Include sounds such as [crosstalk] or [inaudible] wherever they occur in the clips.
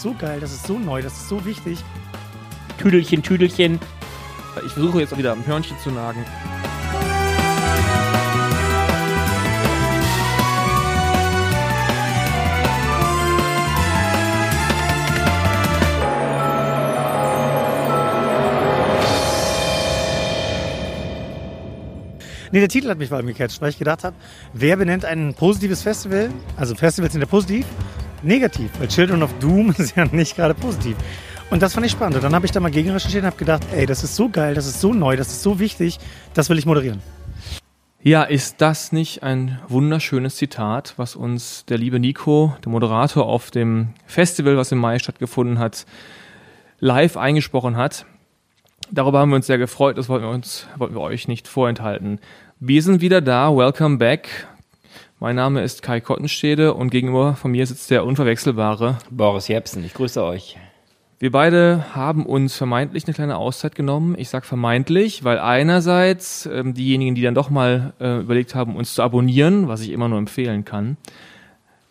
ist so geil, das ist so neu, das ist so wichtig. Tüdelchen, Tüdelchen. Ich versuche jetzt auch wieder am Hörnchen zu nagen. Nee, der Titel hat mich vor allem gecatcht, weil ich gedacht habe, wer benennt ein positives Festival? Also Festivals sind ja positiv, negativ, weil Children of Doom [laughs] ist ja nicht gerade positiv. Und das fand ich spannend. Und dann habe ich da mal gegen recherchiert und habe gedacht, ey, das ist so geil, das ist so neu, das ist so wichtig, das will ich moderieren. Ja, ist das nicht ein wunderschönes Zitat, was uns der liebe Nico, der Moderator auf dem Festival, was im Mai stattgefunden hat, live eingesprochen hat? Darüber haben wir uns sehr gefreut, das wollten wir uns, wollten wir euch nicht vorenthalten. Wir sind wieder da, welcome back. Mein Name ist Kai Kottenstede und gegenüber von mir sitzt der unverwechselbare Boris Jepsen. Ich grüße euch. Wir beide haben uns vermeintlich eine kleine Auszeit genommen. Ich sag vermeintlich, weil einerseits ähm, diejenigen, die dann doch mal äh, überlegt haben, uns zu abonnieren, was ich immer nur empfehlen kann,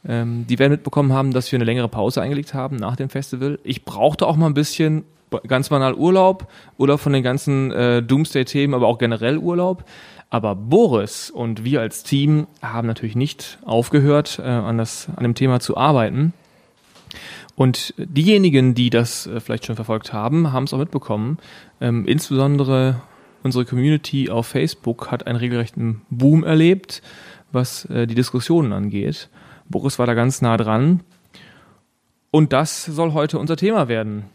ähm, die werden mitbekommen haben, dass wir eine längere Pause eingelegt haben nach dem Festival. Ich brauchte auch mal ein bisschen ganz banal Urlaub, Urlaub von den ganzen äh, Doomsday-Themen, aber auch generell Urlaub. Aber Boris und wir als Team haben natürlich nicht aufgehört, äh, an, das, an dem Thema zu arbeiten. Und diejenigen, die das äh, vielleicht schon verfolgt haben, haben es auch mitbekommen. Ähm, insbesondere unsere Community auf Facebook hat einen regelrechten Boom erlebt, was äh, die Diskussionen angeht. Boris war da ganz nah dran. Und das soll heute unser Thema werden.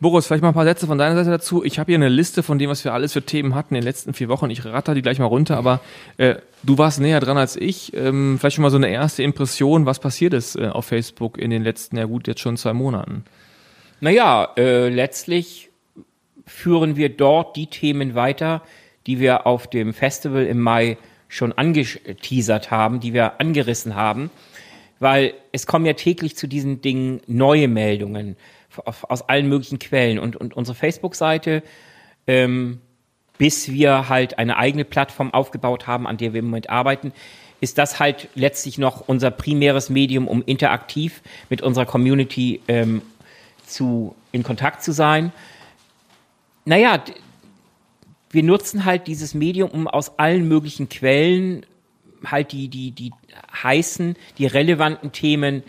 Boris, vielleicht mal ein paar Sätze von deiner Seite dazu. Ich habe hier eine Liste von dem, was wir alles für Themen hatten in den letzten vier Wochen. Ich ratter die gleich mal runter, aber äh, du warst näher dran als ich. Ähm, vielleicht schon mal so eine erste Impression, was passiert ist äh, auf Facebook in den letzten, ja gut, jetzt schon zwei Monaten. Naja, äh, letztlich führen wir dort die Themen weiter, die wir auf dem Festival im Mai schon angeteasert haben, die wir angerissen haben, weil es kommen ja täglich zu diesen Dingen neue Meldungen aus allen möglichen Quellen. Und, und unsere Facebook-Seite, ähm, bis wir halt eine eigene Plattform aufgebaut haben, an der wir im Moment arbeiten, ist das halt letztlich noch unser primäres Medium, um interaktiv mit unserer Community ähm, zu, in Kontakt zu sein. Naja, wir nutzen halt dieses Medium, um aus allen möglichen Quellen halt die, die, die heißen, die relevanten Themen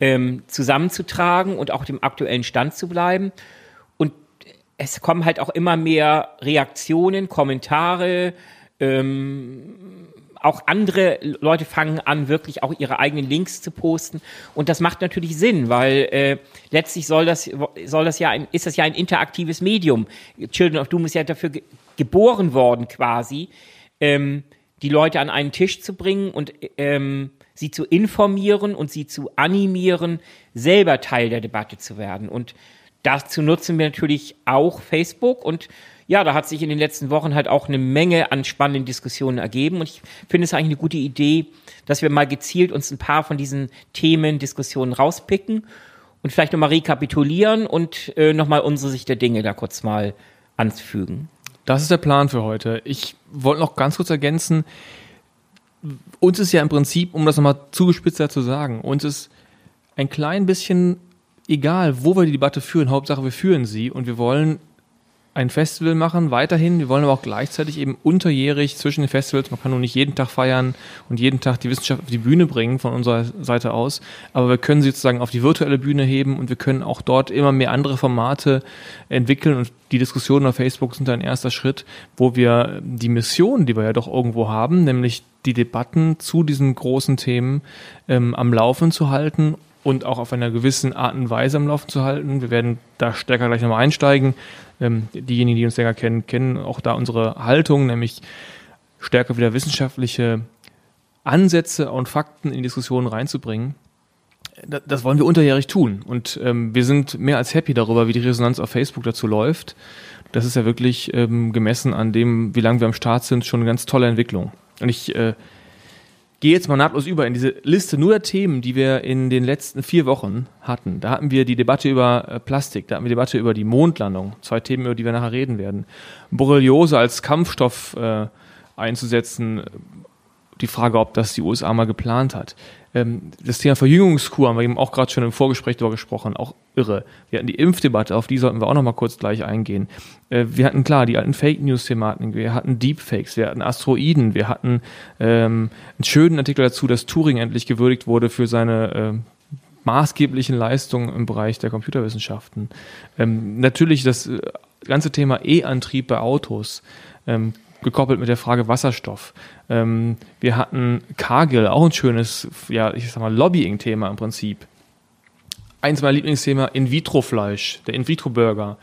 ähm, zusammenzutragen und auch dem aktuellen Stand zu bleiben. Und es kommen halt auch immer mehr Reaktionen, Kommentare, ähm, auch andere Leute fangen an, wirklich auch ihre eigenen Links zu posten. Und das macht natürlich Sinn, weil äh, letztlich soll das, soll das ja ein, ist das ja ein interaktives Medium. Children of Doom ist ja dafür ge geboren worden, quasi, ähm, die Leute an einen Tisch zu bringen und ähm, sie zu informieren und sie zu animieren, selber Teil der Debatte zu werden. Und dazu nutzen wir natürlich auch Facebook und ja, da hat sich in den letzten Wochen halt auch eine Menge an spannenden Diskussionen ergeben und ich finde es eigentlich eine gute Idee, dass wir mal gezielt uns ein paar von diesen Themen, Diskussionen rauspicken und vielleicht nochmal rekapitulieren und äh, nochmal unsere Sicht der Dinge da kurz mal anfügen. Das ist der Plan für heute. Ich wollte noch ganz kurz ergänzen, uns ist ja im Prinzip, um das nochmal zugespitzer zu sagen, uns ist ein klein bisschen egal, wo wir die Debatte führen. Hauptsache, wir führen sie und wir wollen ein Festival machen, weiterhin. Wir wollen aber auch gleichzeitig eben unterjährig zwischen den Festivals, man kann nur nicht jeden Tag feiern und jeden Tag die Wissenschaft auf die Bühne bringen von unserer Seite aus, aber wir können sie sozusagen auf die virtuelle Bühne heben und wir können auch dort immer mehr andere Formate entwickeln und die Diskussionen auf Facebook sind ein erster Schritt, wo wir die Mission, die wir ja doch irgendwo haben, nämlich die Debatten zu diesen großen Themen ähm, am Laufen zu halten und auch auf einer gewissen Art und Weise am Laufen zu halten. Wir werden da stärker gleich nochmal einsteigen. Ähm, diejenigen, die uns länger kennen, kennen auch da unsere Haltung, nämlich stärker wieder wissenschaftliche Ansätze und Fakten in Diskussionen reinzubringen. Das, das wollen wir unterjährig tun. Und ähm, wir sind mehr als happy darüber, wie die Resonanz auf Facebook dazu läuft. Das ist ja wirklich ähm, gemessen an dem, wie lange wir am Start sind, schon eine ganz tolle Entwicklung. Und ich äh, gehe jetzt mal nahtlos über in diese Liste nur der Themen, die wir in den letzten vier Wochen hatten. Da hatten wir die Debatte über äh, Plastik, da hatten wir die Debatte über die Mondlandung, zwei Themen, über die wir nachher reden werden. Borreliose als Kampfstoff äh, einzusetzen, die Frage, ob das die USA mal geplant hat. Ähm, das Thema Verjüngungskur haben wir eben auch gerade schon im Vorgespräch darüber gesprochen, auch irre. Wir hatten die Impfdebatte, auf die sollten wir auch noch mal kurz gleich eingehen. Äh, wir hatten klar die alten Fake News-Thematiken, wir hatten Deepfakes, wir hatten Asteroiden, wir hatten ähm, einen schönen Artikel dazu, dass Turing endlich gewürdigt wurde für seine äh, maßgeblichen Leistungen im Bereich der Computerwissenschaften. Ähm, natürlich das äh, ganze Thema E-Antrieb bei Autos. Ähm, gekoppelt mit der Frage Wasserstoff. Ähm, wir hatten Cargill, auch ein schönes, ja, ich sag mal, Lobbying-Thema im Prinzip. Eins meiner Lieblingsthema, In-vitro-Fleisch, der In-vitro-Burger.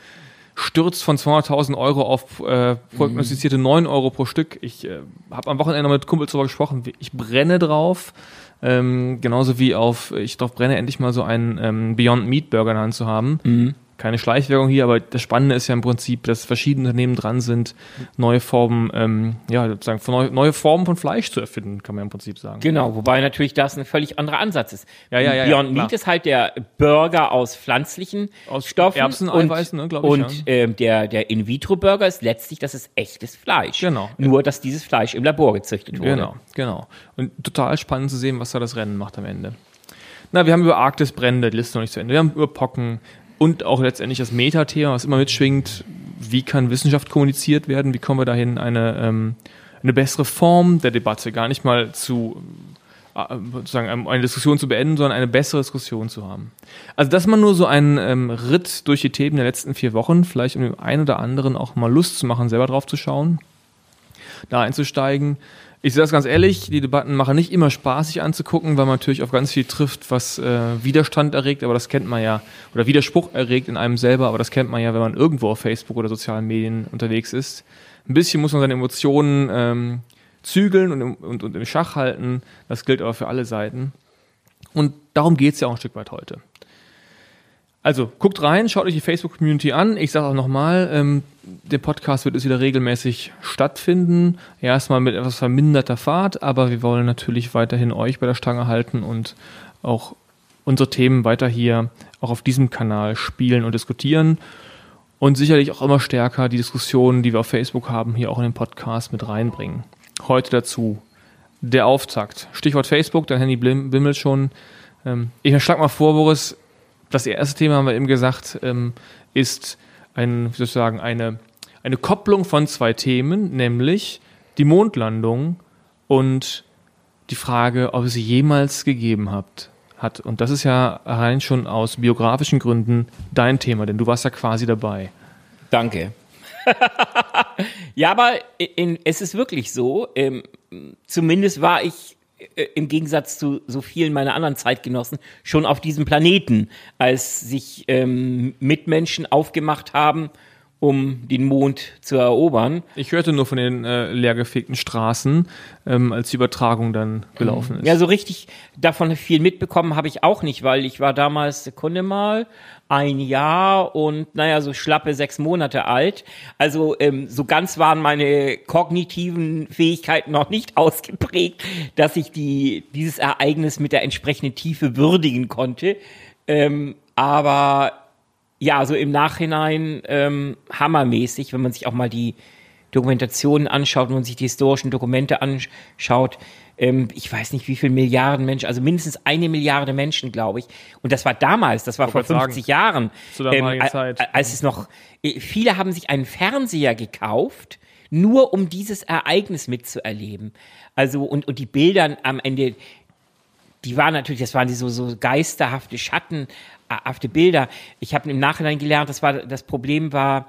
Stürzt von 200.000 Euro auf äh, prognostizierte 9 Euro pro Stück. Ich äh, habe am Wochenende mit Kumpels darüber gesprochen. Ich brenne drauf. Ähm, genauso wie auf, ich drauf brenne, endlich mal so einen ähm, Beyond Meat Burger in der Hand zu haben. Mhm keine Schleichwerbung hier, aber das Spannende ist ja im Prinzip, dass verschiedene Unternehmen dran sind, neue Formen, ähm, ja, sozusagen neue, neue Formen von Fleisch zu erfinden, kann man im Prinzip sagen. Genau, wobei natürlich das ein völlig anderer Ansatz ist. Ja, ja, ja, Beyond ja, Meat ist halt der Burger aus pflanzlichen aus Stoffen Erbsen, und, Eiweißen, ne, glaube ich. Und ja. ähm, der, der In-vitro-Burger ist letztlich, das ist echtes Fleisch. Genau. Nur, dass dieses Fleisch im Labor gezüchtet wurde. Genau, genau. Und total spannend zu sehen, was da das Rennen macht am Ende. Na, wir haben über Arktis Brände, die Liste noch nicht zu Ende. Wir haben über Pocken, und auch letztendlich das Metathema, was immer mitschwingt, wie kann Wissenschaft kommuniziert werden, wie kommen wir dahin, eine, ähm, eine bessere Form der Debatte, gar nicht mal zu äh, sozusagen eine Diskussion zu beenden, sondern eine bessere Diskussion zu haben. Also das mal nur so ein ähm, Ritt durch die Themen der letzten vier Wochen, vielleicht um dem einen oder anderen auch mal Lust zu machen, selber drauf zu schauen, da einzusteigen. Ich sehe das ganz ehrlich, die Debatten machen nicht immer Spaß, sich anzugucken, weil man natürlich auf ganz viel trifft, was äh, Widerstand erregt, aber das kennt man ja, oder Widerspruch erregt in einem selber, aber das kennt man ja, wenn man irgendwo auf Facebook oder sozialen Medien unterwegs ist. Ein bisschen muss man seine Emotionen ähm, zügeln und, und, und im Schach halten. Das gilt aber für alle Seiten. Und darum geht es ja auch ein Stück weit heute. Also guckt rein, schaut euch die Facebook-Community an. Ich sage auch nochmal, ähm, der Podcast wird jetzt wieder regelmäßig stattfinden. Erstmal mit etwas verminderter Fahrt, aber wir wollen natürlich weiterhin euch bei der Stange halten und auch unsere Themen weiter hier auch auf diesem Kanal spielen und diskutieren. Und sicherlich auch immer stärker die Diskussionen, die wir auf Facebook haben, hier auch in den Podcast mit reinbringen. Heute dazu der Auftakt. Stichwort Facebook, dein Handy bimmelt schon. Ähm, ich schlag mal vor, Boris, das erste Thema haben wir eben gesagt, ähm, ist ein, wie eine, eine Kopplung von zwei Themen, nämlich die Mondlandung und die Frage, ob es sie jemals gegeben habt, hat. Und das ist ja rein schon aus biografischen Gründen dein Thema, denn du warst ja quasi dabei. Danke. [laughs] ja, aber in, es ist wirklich so. Ähm, zumindest war ich im Gegensatz zu so vielen meiner anderen Zeitgenossen schon auf diesem Planeten, als sich ähm, Mitmenschen aufgemacht haben, um den Mond zu erobern. Ich hörte nur von den äh, leergefegten Straßen, ähm, als die Übertragung dann gelaufen ist. Ja, so richtig davon viel mitbekommen habe ich auch nicht, weil ich war damals, Sekunde mal, ein Jahr und naja, so schlappe sechs Monate alt. Also ähm, so ganz waren meine kognitiven Fähigkeiten noch nicht [laughs] ausgeprägt, dass ich die, dieses Ereignis mit der entsprechenden Tiefe würdigen konnte. Ähm, aber ja, so im Nachhinein ähm, hammermäßig, wenn man sich auch mal die Dokumentationen anschaut, wenn man sich die historischen Dokumente anschaut, ähm, ich weiß nicht wie viele Milliarden Menschen, also mindestens eine Milliarde Menschen, glaube ich. Und das war damals, das war vor 50 sagen, Jahren. Zu ähm, Zeit. Als es noch, äh, viele haben sich einen Fernseher gekauft, nur um dieses Ereignis mitzuerleben. Also, und, und die Bilder am Ende, die waren natürlich, das waren die so, so geisterhafte, schattenhafte Bilder. Ich habe im Nachhinein gelernt, das war, das Problem war,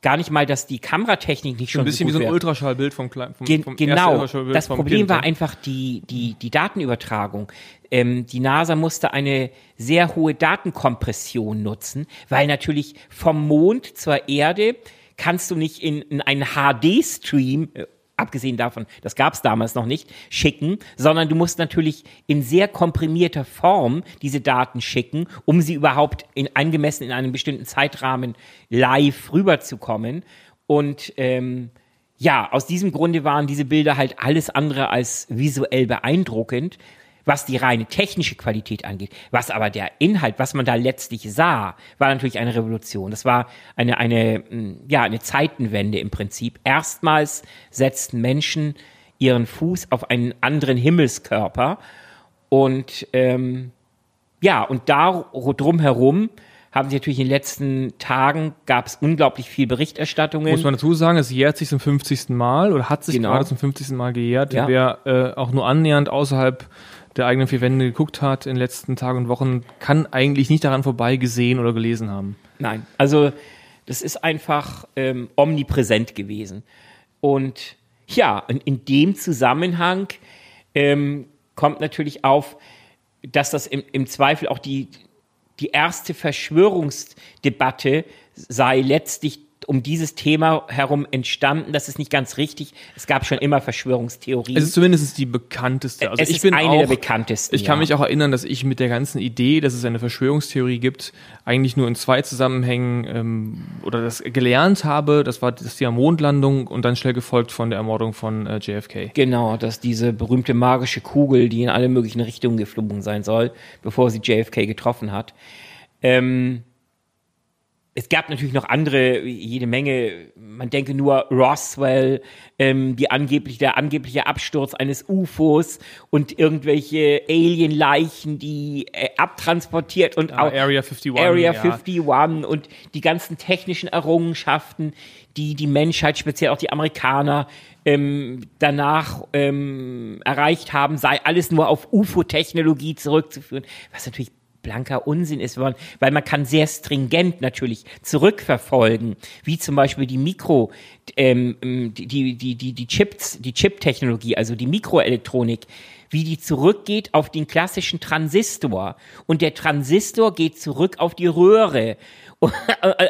gar nicht mal, dass die Kameratechnik nicht schon ein bisschen so wie so ein Ultraschallbild vom, vom, vom Genau. Das Problem kind, war einfach die, die, die Datenübertragung. Ähm, die NASA musste eine sehr hohe Datenkompression nutzen, weil natürlich vom Mond zur Erde kannst du nicht in, in einen HD-Stream äh, abgesehen davon, das gab es damals noch nicht, schicken, sondern du musst natürlich in sehr komprimierter Form diese Daten schicken, um sie überhaupt in, angemessen in einem bestimmten Zeitrahmen live rüberzukommen. Und ähm, ja, aus diesem Grunde waren diese Bilder halt alles andere als visuell beeindruckend, was die reine technische Qualität angeht. Was aber der Inhalt, was man da letztlich sah, war natürlich eine Revolution. Das war eine, eine, hm, ja, eine Zeitenwende im Prinzip. Erstmals setzten Menschen ihren Fuß auf einen anderen Himmelskörper. Und ähm, ja, und da drumherum haben sie natürlich in den letzten Tagen gab es unglaublich viel Berichterstattungen. Muss man dazu sagen, es jährt sich zum 50. Mal oder hat sich Genau. gerade zum 50. Mal gejährt. Ja. Wer äh, auch nur annähernd außerhalb der eigenen vier Wände geguckt hat in den letzten Tagen und Wochen, kann eigentlich nicht daran vorbei gesehen oder gelesen haben. Nein, also das ist einfach ähm, omnipräsent gewesen. Und ja, in, in dem Zusammenhang ähm, kommt natürlich auf, dass das im, im Zweifel auch die, die erste Verschwörungsdebatte sei letztlich um dieses Thema herum entstanden. Das ist nicht ganz richtig. Es gab schon immer Verschwörungstheorien. Es ist zumindest die bekannteste. Also Es ich ist bin eine auch, der bekanntesten, Ich kann ja. mich auch erinnern, dass ich mit der ganzen Idee, dass es eine Verschwörungstheorie gibt, eigentlich nur in zwei Zusammenhängen ähm, oder das gelernt habe. Das war das Thema Mondlandung und dann schnell gefolgt von der Ermordung von äh, JFK. Genau, dass diese berühmte magische Kugel, die in alle möglichen Richtungen geflogen sein soll, bevor sie JFK getroffen hat. Ähm, es gab natürlich noch andere, jede Menge, man denke nur Roswell, ähm, die angeblich, der angebliche Absturz eines UFOs und irgendwelche Alien-Leichen, die äh, abtransportiert und Ah, auch Area 51, Area ja. 51 und die ganzen technischen Errungenschaften, die die Menschheit, speziell auch die Amerikaner, ähm, danach ähm, erreicht haben, sei alles nur auf UFO-Technologie zurückzuführen, was natürlich blanker Unsinn ist, weil man kann sehr stringent natürlich zurückverfolgen, wie zum Beispiel die Mikro, ähm, die, die, die, die Chips, die Chip-Technologie, also die Mikroelektronik, wie die zurückgeht auf den klassischen Transistor. Und der Transistor geht zurück auf die Röhre. [laughs]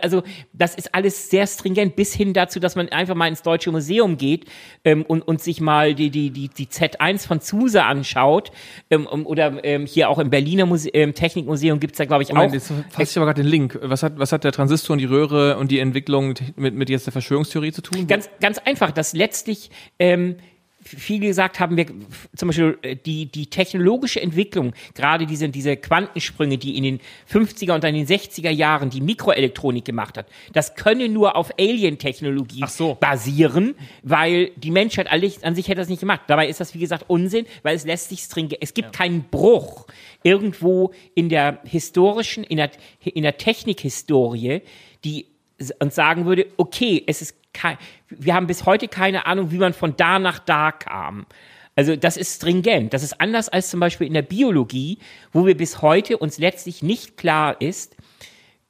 Also das ist alles sehr stringent, bis hin dazu, dass man einfach mal ins Deutsche Museum geht ähm, und, und sich mal die, die, die, die Z1 von Zuse anschaut. Ähm, oder ähm, hier auch im Berliner Muse ähm, Technikmuseum gibt's da, glaube ich, Moment, auch. jetzt fasse ich aber gerade den Link. Was hat, was hat der Transistor und die Röhre und die Entwicklung mit, mit jetzt der Verschwörungstheorie zu tun? Ganz, ganz einfach, dass letztlich ähm, viele gesagt haben, wir zum Beispiel äh, die, die technologische Entwicklung, gerade diese, diese Quantensprünge, die in den 50er und dann in den 60er Jahren die Mikroelektronik gemacht hat, das könne nur auf Alien-Technologie so. basieren, weil die Menschheit an sich- hätte das nicht gemacht. Dabei ist das, wie gesagt, Unsinn, weil es lässt sich stringent, es gibt keinen Bruch irgendwo in der historischen, in der, in der Technikhistorie, die uns sagen würde, okay, es ist kein, wir haben bis heute keine Ahnung, wie man von da nach da kam. Also das ist stringent. Das ist anders als zum Beispiel in der Biologie, wo wir bis heute uns letztlich nicht klar ist,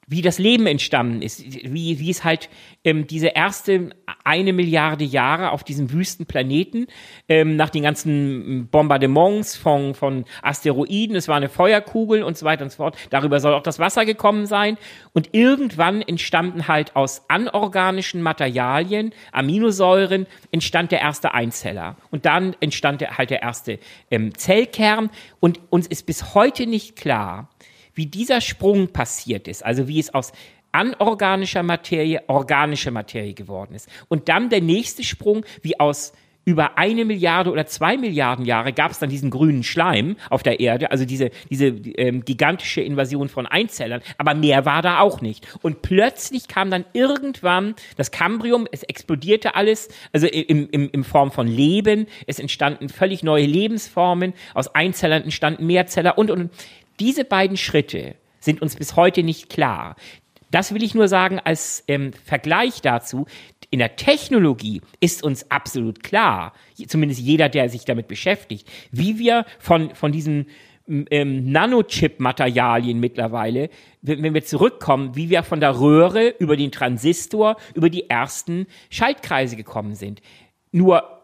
wie das Leben entstanden ist, wie, wie es halt ähm, diese erste eine Milliarde Jahre auf diesem wüsten Planeten, ähm, nach den ganzen Bombardements von, von Asteroiden, es war eine Feuerkugel und so weiter und so fort, darüber soll auch das Wasser gekommen sein. Und irgendwann entstanden halt aus anorganischen Materialien, Aminosäuren, entstand der erste Einzeller. Und dann entstand halt der erste ähm, Zellkern. Und uns ist bis heute nicht klar, wie dieser Sprung passiert ist, also wie es aus anorganischer Materie organische Materie geworden ist. Und dann der nächste Sprung, wie aus über eine Milliarde oder zwei Milliarden Jahre gab es dann diesen grünen Schleim auf der Erde, also diese, diese ähm, gigantische Invasion von Einzellern, aber mehr war da auch nicht. Und plötzlich kam dann irgendwann das Cambrium, es explodierte alles, also im, im, in Form von Leben, es entstanden völlig neue Lebensformen, aus Einzellern entstanden Mehrzeller und, und, und. Diese beiden Schritte sind uns bis heute nicht klar. Das will ich nur sagen als ähm, Vergleich dazu. In der Technologie ist uns absolut klar, zumindest jeder, der sich damit beschäftigt, wie wir von, von diesen ähm, Nanochip-Materialien mittlerweile, wenn wenn wir zurückkommen, wie wir von der Röhre über den Transistor, über die ersten Schaltkreise gekommen sind. Nur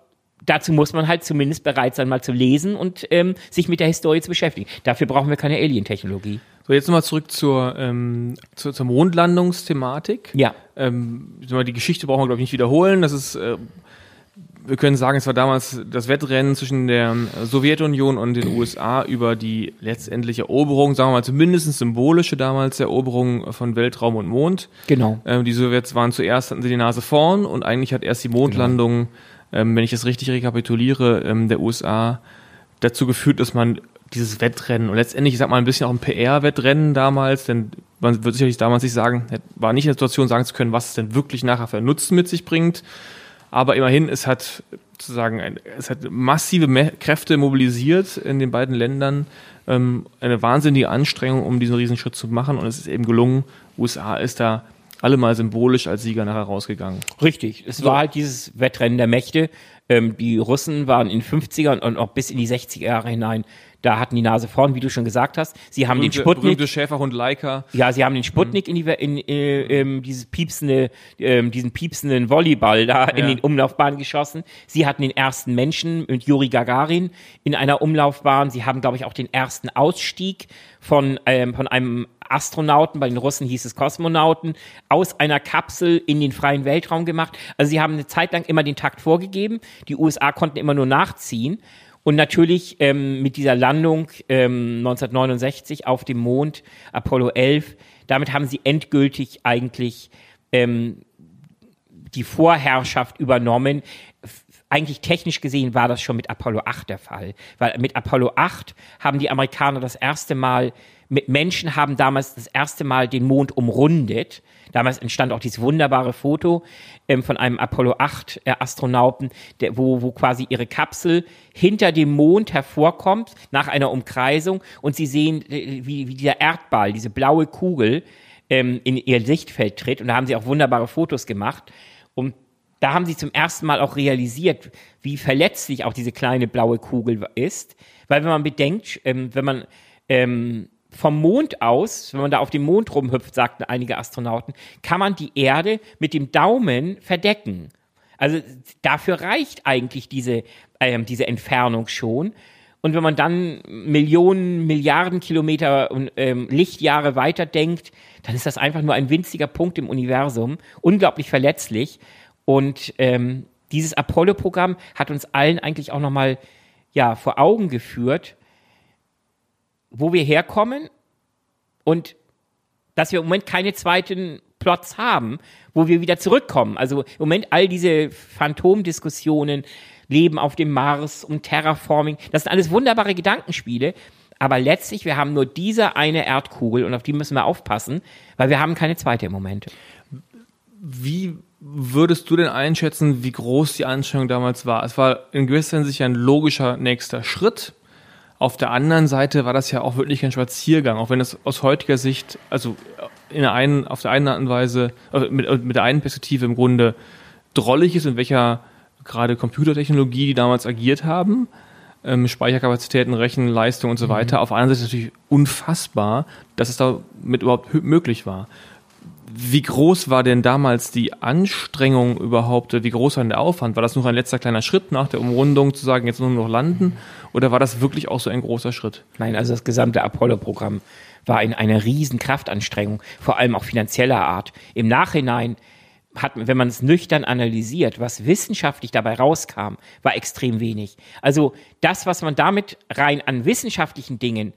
dazu muss man halt zumindest bereit sein, mal zu lesen und ähm, sich mit der Historie zu beschäftigen. Dafür brauchen wir keine Alien-Technologie. So, jetzt nochmal zurück zur, ähm, zur, zur Mondlandungsthematik. Ja. Ähm, die Geschichte brauchen wir, glaube ich, nicht wiederholen. Das ist, äh, wir können sagen, es war damals das Wettrennen zwischen der Sowjetunion und den USA über die letztendliche Eroberung, sagen wir mal zumindest symbolische damals Eroberung von Weltraum und Mond. Genau. Ähm, die Sowjets waren zuerst, hatten sie die Nase vorn und eigentlich hat erst die Mondlandung, ähm, wenn ich das richtig rekapituliere, ähm, der USA dazu geführt, dass man dieses Wettrennen und letztendlich, ich sag mal, ein bisschen auch ein PR-Wettrennen damals, denn man wird sicherlich damals nicht sagen, war nicht in der Situation sagen zu können, was es denn wirklich nachher für Nutzen mit sich bringt. Aber immerhin, es hat sozusagen, ein, es hat massive Kräfte mobilisiert in den beiden Ländern, ähm, eine wahnsinnige Anstrengung, um diesen Riesenschritt zu machen und es ist eben gelungen. USA ist da allemal symbolisch als Sieger nachher rausgegangen. Richtig. Es war halt dieses Wettrennen der Mächte. Ähm, die Russen waren in 50er und auch bis in die 60er Jahre hinein da hatten die Nase vorn, wie du schon gesagt hast. Sie haben berühmte, den Sputnik. Berühmte Schäferhund Leica. Ja, sie haben den Sputnik mhm. in, die, in äh, ähm, dieses piepsende, ähm, diesen piepsenden Volleyball da ja. in den Umlaufbahn geschossen. Sie hatten den ersten Menschen mit Juri Gagarin in einer Umlaufbahn. Sie haben, glaube ich, auch den ersten Ausstieg von, ähm, von einem Astronauten, bei den Russen hieß es Kosmonauten, aus einer Kapsel in den freien Weltraum gemacht. Also sie haben eine Zeit lang immer den Takt vorgegeben. Die USA konnten immer nur nachziehen. Und natürlich ähm, mit dieser Landung ähm, 1969 auf dem Mond, Apollo 11, damit haben sie endgültig eigentlich ähm, die Vorherrschaft übernommen. Eigentlich technisch gesehen war das schon mit Apollo 8 der Fall, weil mit Apollo 8 haben die Amerikaner das erste Mal Menschen haben damals das erste Mal den Mond umrundet. Damals entstand auch dieses wunderbare Foto ähm, von einem Apollo 8 äh, Astronauten, der, wo, wo quasi ihre Kapsel hinter dem Mond hervorkommt nach einer Umkreisung und sie sehen, äh, wie, wie dieser Erdball, diese blaue Kugel ähm, in ihr Sichtfeld tritt. Und da haben sie auch wunderbare Fotos gemacht. Und da haben sie zum ersten Mal auch realisiert, wie verletzlich auch diese kleine blaue Kugel ist. Weil wenn man bedenkt, ähm, wenn man ähm, vom Mond aus, wenn man da auf dem Mond rumhüpft, sagten einige Astronauten, kann man die Erde mit dem Daumen verdecken. Also dafür reicht eigentlich diese, ähm, diese Entfernung schon. Und wenn man dann Millionen, Milliarden Kilometer und ähm, Lichtjahre weiter denkt, dann ist das einfach nur ein winziger Punkt im Universum, unglaublich verletzlich. Und ähm, dieses Apollo-Programm hat uns allen eigentlich auch nochmal ja, vor Augen geführt, wo wir herkommen und dass wir im Moment keine zweiten Plots haben, wo wir wieder zurückkommen. Also im Moment all diese Phantomdiskussionen, Leben auf dem Mars und Terraforming, das sind alles wunderbare Gedankenspiele. Aber letztlich, wir haben nur diese eine Erdkugel und auf die müssen wir aufpassen, weil wir haben keine zweite im Moment. Wie würdest du denn einschätzen, wie groß die Anstrengung damals war? Es war in gewisser Hinsicht ein logischer nächster Schritt. Auf der anderen Seite war das ja auch wirklich ein Spaziergang, auch wenn es aus heutiger Sicht, also in der einen, auf der einen Art und Weise, also mit, mit der einen Perspektive im Grunde drollig ist, in welcher gerade Computertechnologie die damals agiert haben, ähm, Speicherkapazitäten, Rechenleistung und so mhm. weiter. Auf der anderen Seite natürlich unfassbar, dass es damit überhaupt möglich war. Wie groß war denn damals die Anstrengung überhaupt? Wie groß war denn der Aufwand? War das nur ein letzter kleiner Schritt nach der Umrundung zu sagen, jetzt nur noch landen? Oder war das wirklich auch so ein großer Schritt? Nein, also das gesamte Apollo-Programm war in einer riesen Kraftanstrengung, vor allem auch finanzieller Art. Im Nachhinein hat, wenn man es nüchtern analysiert, was wissenschaftlich dabei rauskam, war extrem wenig. Also das, was man damit rein an wissenschaftlichen Dingen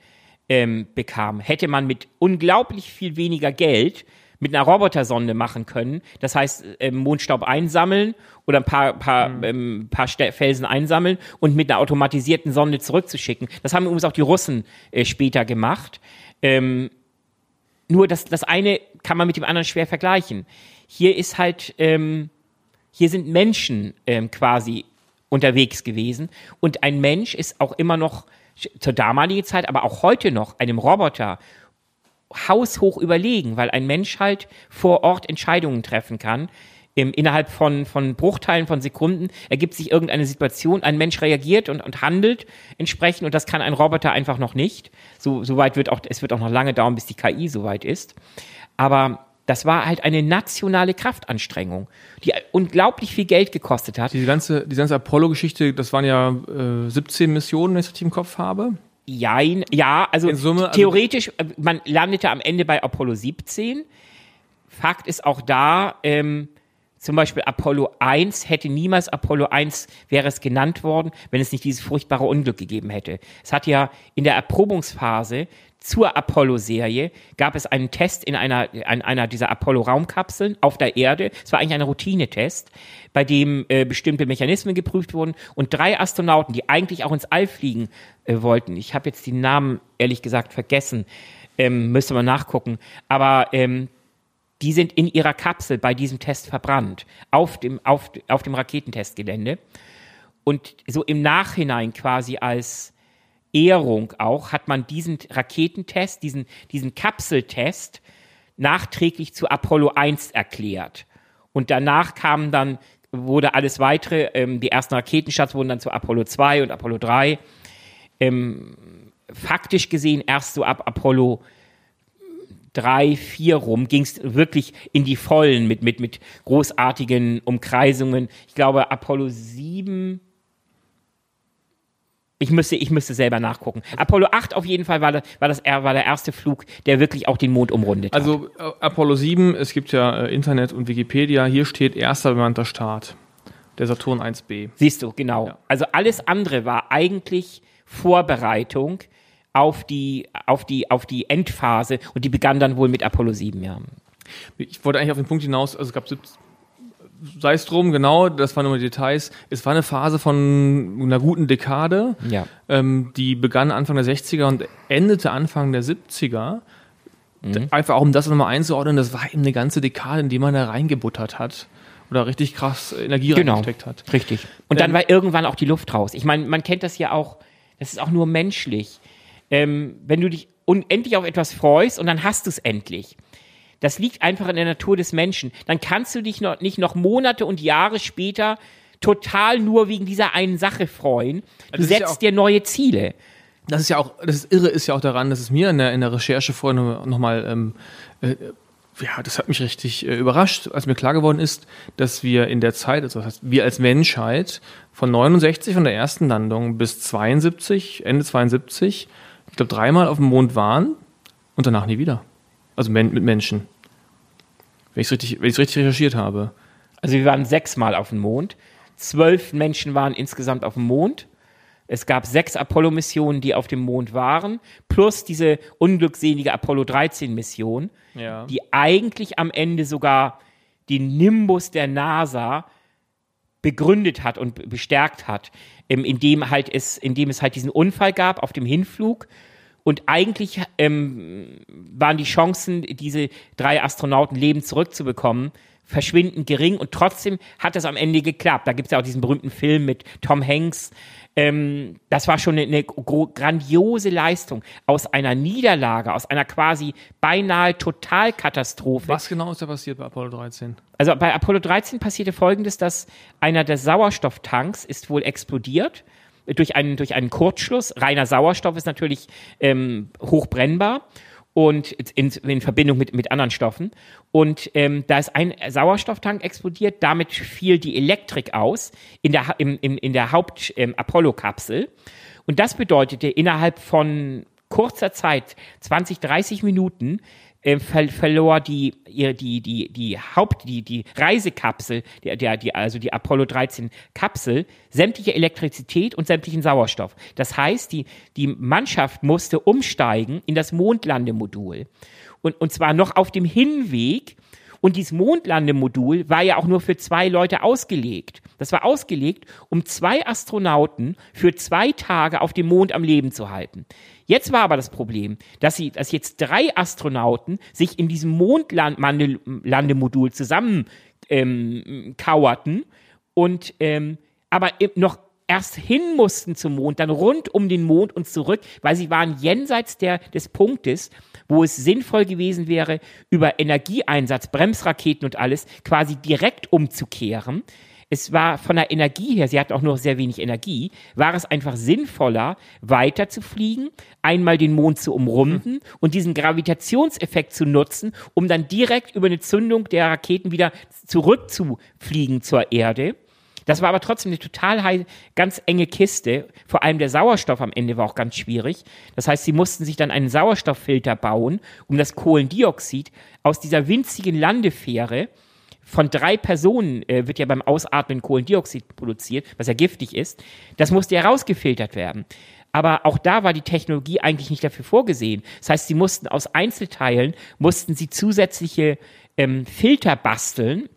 ähm, bekam, hätte man mit unglaublich viel weniger Geld mit einer Robotersonde machen können. Das heißt, ähm, Mondstaub einsammeln oder ein paar, paar, mhm. ähm, paar Felsen einsammeln und mit einer automatisierten Sonde zurückzuschicken. Das haben übrigens auch die Russen äh, später gemacht. Ähm, nur das, das eine kann man mit dem anderen schwer vergleichen. Hier ist halt, ähm, hier sind Menschen ähm, quasi unterwegs gewesen und ein Mensch ist auch immer noch zur damaligen Zeit, aber auch heute noch einem Roboter haushoch überlegen, weil ein Mensch halt vor Ort Entscheidungen treffen kann. Im, innerhalb von, von Bruchteilen von Sekunden ergibt sich irgendeine Situation, ein Mensch reagiert und, und handelt entsprechend und das kann ein Roboter einfach noch nicht. So, so weit wird auch, es wird auch noch lange dauern, bis die KI so weit ist. Aber das war halt eine nationale Kraftanstrengung, die unglaublich viel Geld gekostet hat. Diese ganze, die ganze Apollo-Geschichte, das waren ja äh, 17 Missionen, wenn ich richtig im Kopf habe. Jein, ja, also Summe, also theoretisch, also man landete am Ende bei Apollo 17. Fakt ist auch da, ähm, zum Beispiel Apollo 1 hätte niemals Apollo 1 wäre es genannt worden, wenn es nicht dieses furchtbare Unglück gegeben hätte. Es hat ja in der Erprobungsphase zur Apollo-Serie gab es einen Test in einer, in einer dieser Apollo-Raumkapseln auf der Erde. Es war eigentlich ein Routinetest, bei dem äh, bestimmte Mechanismen geprüft wurden und drei Astronauten, die eigentlich auch ins All fliegen äh, wollten. Ich habe jetzt die Namen ehrlich gesagt vergessen, ähm, müsste man nachgucken. Aber ähm, die sind in ihrer Kapsel bei diesem Test verbrannt, auf dem, auf, auf dem Raketentestgelände. und so im Nachhinein quasi als Ehrung auch hat man diesen Raketentest, diesen, diesen Kapseltest nachträglich zu Apollo 1 erklärt. Und danach kamen dann, wurde alles weitere, ähm, die ersten Raketenstarts wurden dann zu Apollo 2 und Apollo 3. Ähm, faktisch gesehen erst so ab Apollo 3, 4 rum ging es wirklich in die Vollen mit, mit, mit großartigen Umkreisungen. Ich glaube, Apollo 7 ich müsste, ich müsste selber nachgucken. Apollo 8 auf jeden Fall war, das, war, das, war der erste Flug, der wirklich auch den Mond umrundet also, hat. Also Apollo 7, es gibt ja äh, Internet und Wikipedia, hier steht erster bemannter Start. Der Saturn 1b. Siehst du, genau. Ja. Also alles andere war eigentlich Vorbereitung auf die, auf die, auf die Endphase und die begann dann wohl mit Apollo 7, ja. Ich wollte eigentlich auf den Punkt hinaus, also es gab sei es drum, genau, das waren nur Details. Es war eine Phase von einer guten Dekade, ja. ähm, die begann Anfang der 60er und endete Anfang der 70er. Mhm. Einfach auch um das nochmal einzuordnen, das war eben eine ganze Dekade, in die man da reingebuttert hat oder richtig krass Energie genau, reingesteckt hat. Richtig. Und dann war irgendwann auch die Luft raus. Ich meine, man kennt das ja auch, das ist auch nur menschlich. Ähm, wenn du dich unendlich auf etwas freust und dann hast du es endlich. Das liegt einfach in der Natur des Menschen. Dann kannst du dich noch, nicht noch Monate und Jahre später total nur wegen dieser einen Sache freuen. Du setzt ja dir neue Ziele. Das ist ja auch, das irre ist ja auch daran, dass es mir in der, in der Recherche vorhin nochmal, ähm, äh, ja, das hat mich richtig äh, überrascht, als mir klar geworden ist, dass wir in der Zeit, also das heißt, wir als Menschheit von 69 von der ersten Landung bis 72, Ende 72, ich glaube dreimal auf dem Mond waren und danach nie wieder. Also mit Menschen. Wenn ich es richtig, richtig recherchiert habe. Also wir waren sechsmal auf dem Mond. Zwölf Menschen waren insgesamt auf dem Mond. Es gab sechs Apollo-Missionen, die auf dem Mond waren, plus diese unglückselige Apollo 13-Mission, ja. die eigentlich am Ende sogar den Nimbus der NASA begründet hat und bestärkt hat, indem halt es, indem es halt diesen Unfall gab auf dem Hinflug und eigentlich ähm, waren die Chancen, diese drei Astronauten lebend zurückzubekommen, verschwindend gering und trotzdem hat es am Ende geklappt. Da gibt es ja auch diesen berühmten Film mit Tom Hanks. Ähm, das war schon eine, eine grandiose Leistung aus einer Niederlage, aus einer quasi beinahe Totalkatastrophe. Was genau ist da passiert bei Apollo 13? Also bei Apollo 13 passierte folgendes, dass einer der Sauerstofftanks ist wohl explodiert durch einen, durch einen Kurzschluss. Reiner Sauerstoff ist natürlich ähm, hochbrennbar und in, in, Verbindung mit, mit anderen Stoffen. Und ähm, da ist ein Sauerstofftank explodiert, damit fiel die Elektrik aus in der, im, im, in der Haupt-Apollo-Kapsel. Ähm, und das bedeutete innerhalb von kurzer Zeit, 20, 30 Minuten, äh, ver verlor die, die, die, die Haupt, die, die Reisekapsel, der, der, die, also die Apollo 13 Kapsel, sämtliche Elektrizität und sämtlichen Sauerstoff. Das heißt, die, die Mannschaft musste umsteigen in das Mondlandemodul. Und, und zwar noch auf dem Hinweg und dieses Mondlandemodul war ja auch nur für zwei Leute ausgelegt. Das war ausgelegt, um zwei Astronauten für zwei Tage auf dem Mond am Leben zu halten. Jetzt war aber das Problem, dass sie, dass jetzt drei Astronauten sich in diesem Mondlandemodul zusammen ähm, und ähm, aber noch erst hin mussten zum Mond, dann rund um den Mond und zurück, weil sie waren jenseits der, des Punktes, wo es sinnvoll gewesen wäre, über Energieeinsatz, Bremsraketen und alles quasi direkt umzukehren. Es war von der Energie her, sie hatten auch nur sehr wenig Energie, war es einfach sinnvoller, weiter zu fliegen, einmal den Mond zu umrunden mhm. und diesen Gravitationseffekt zu nutzen, um dann direkt über eine Zündung der Raketen wieder zurückzufliegen zur Erde. Das war aber trotzdem eine total ganz enge Kiste. Vor allem der Sauerstoff am Ende war auch ganz schwierig. Das heißt, sie mussten sich dann einen Sauerstofffilter bauen, um das Kohlendioxid aus dieser winzigen Landefähre von drei Personen äh, wird ja beim Ausatmen Kohlendioxid produziert, was ja giftig ist. Das musste ja rausgefiltert werden. Aber auch da war die Technologie eigentlich nicht dafür vorgesehen. Das heißt, sie mussten aus Einzelteilen, mussten sie zusätzliche ähm, Filter basteln,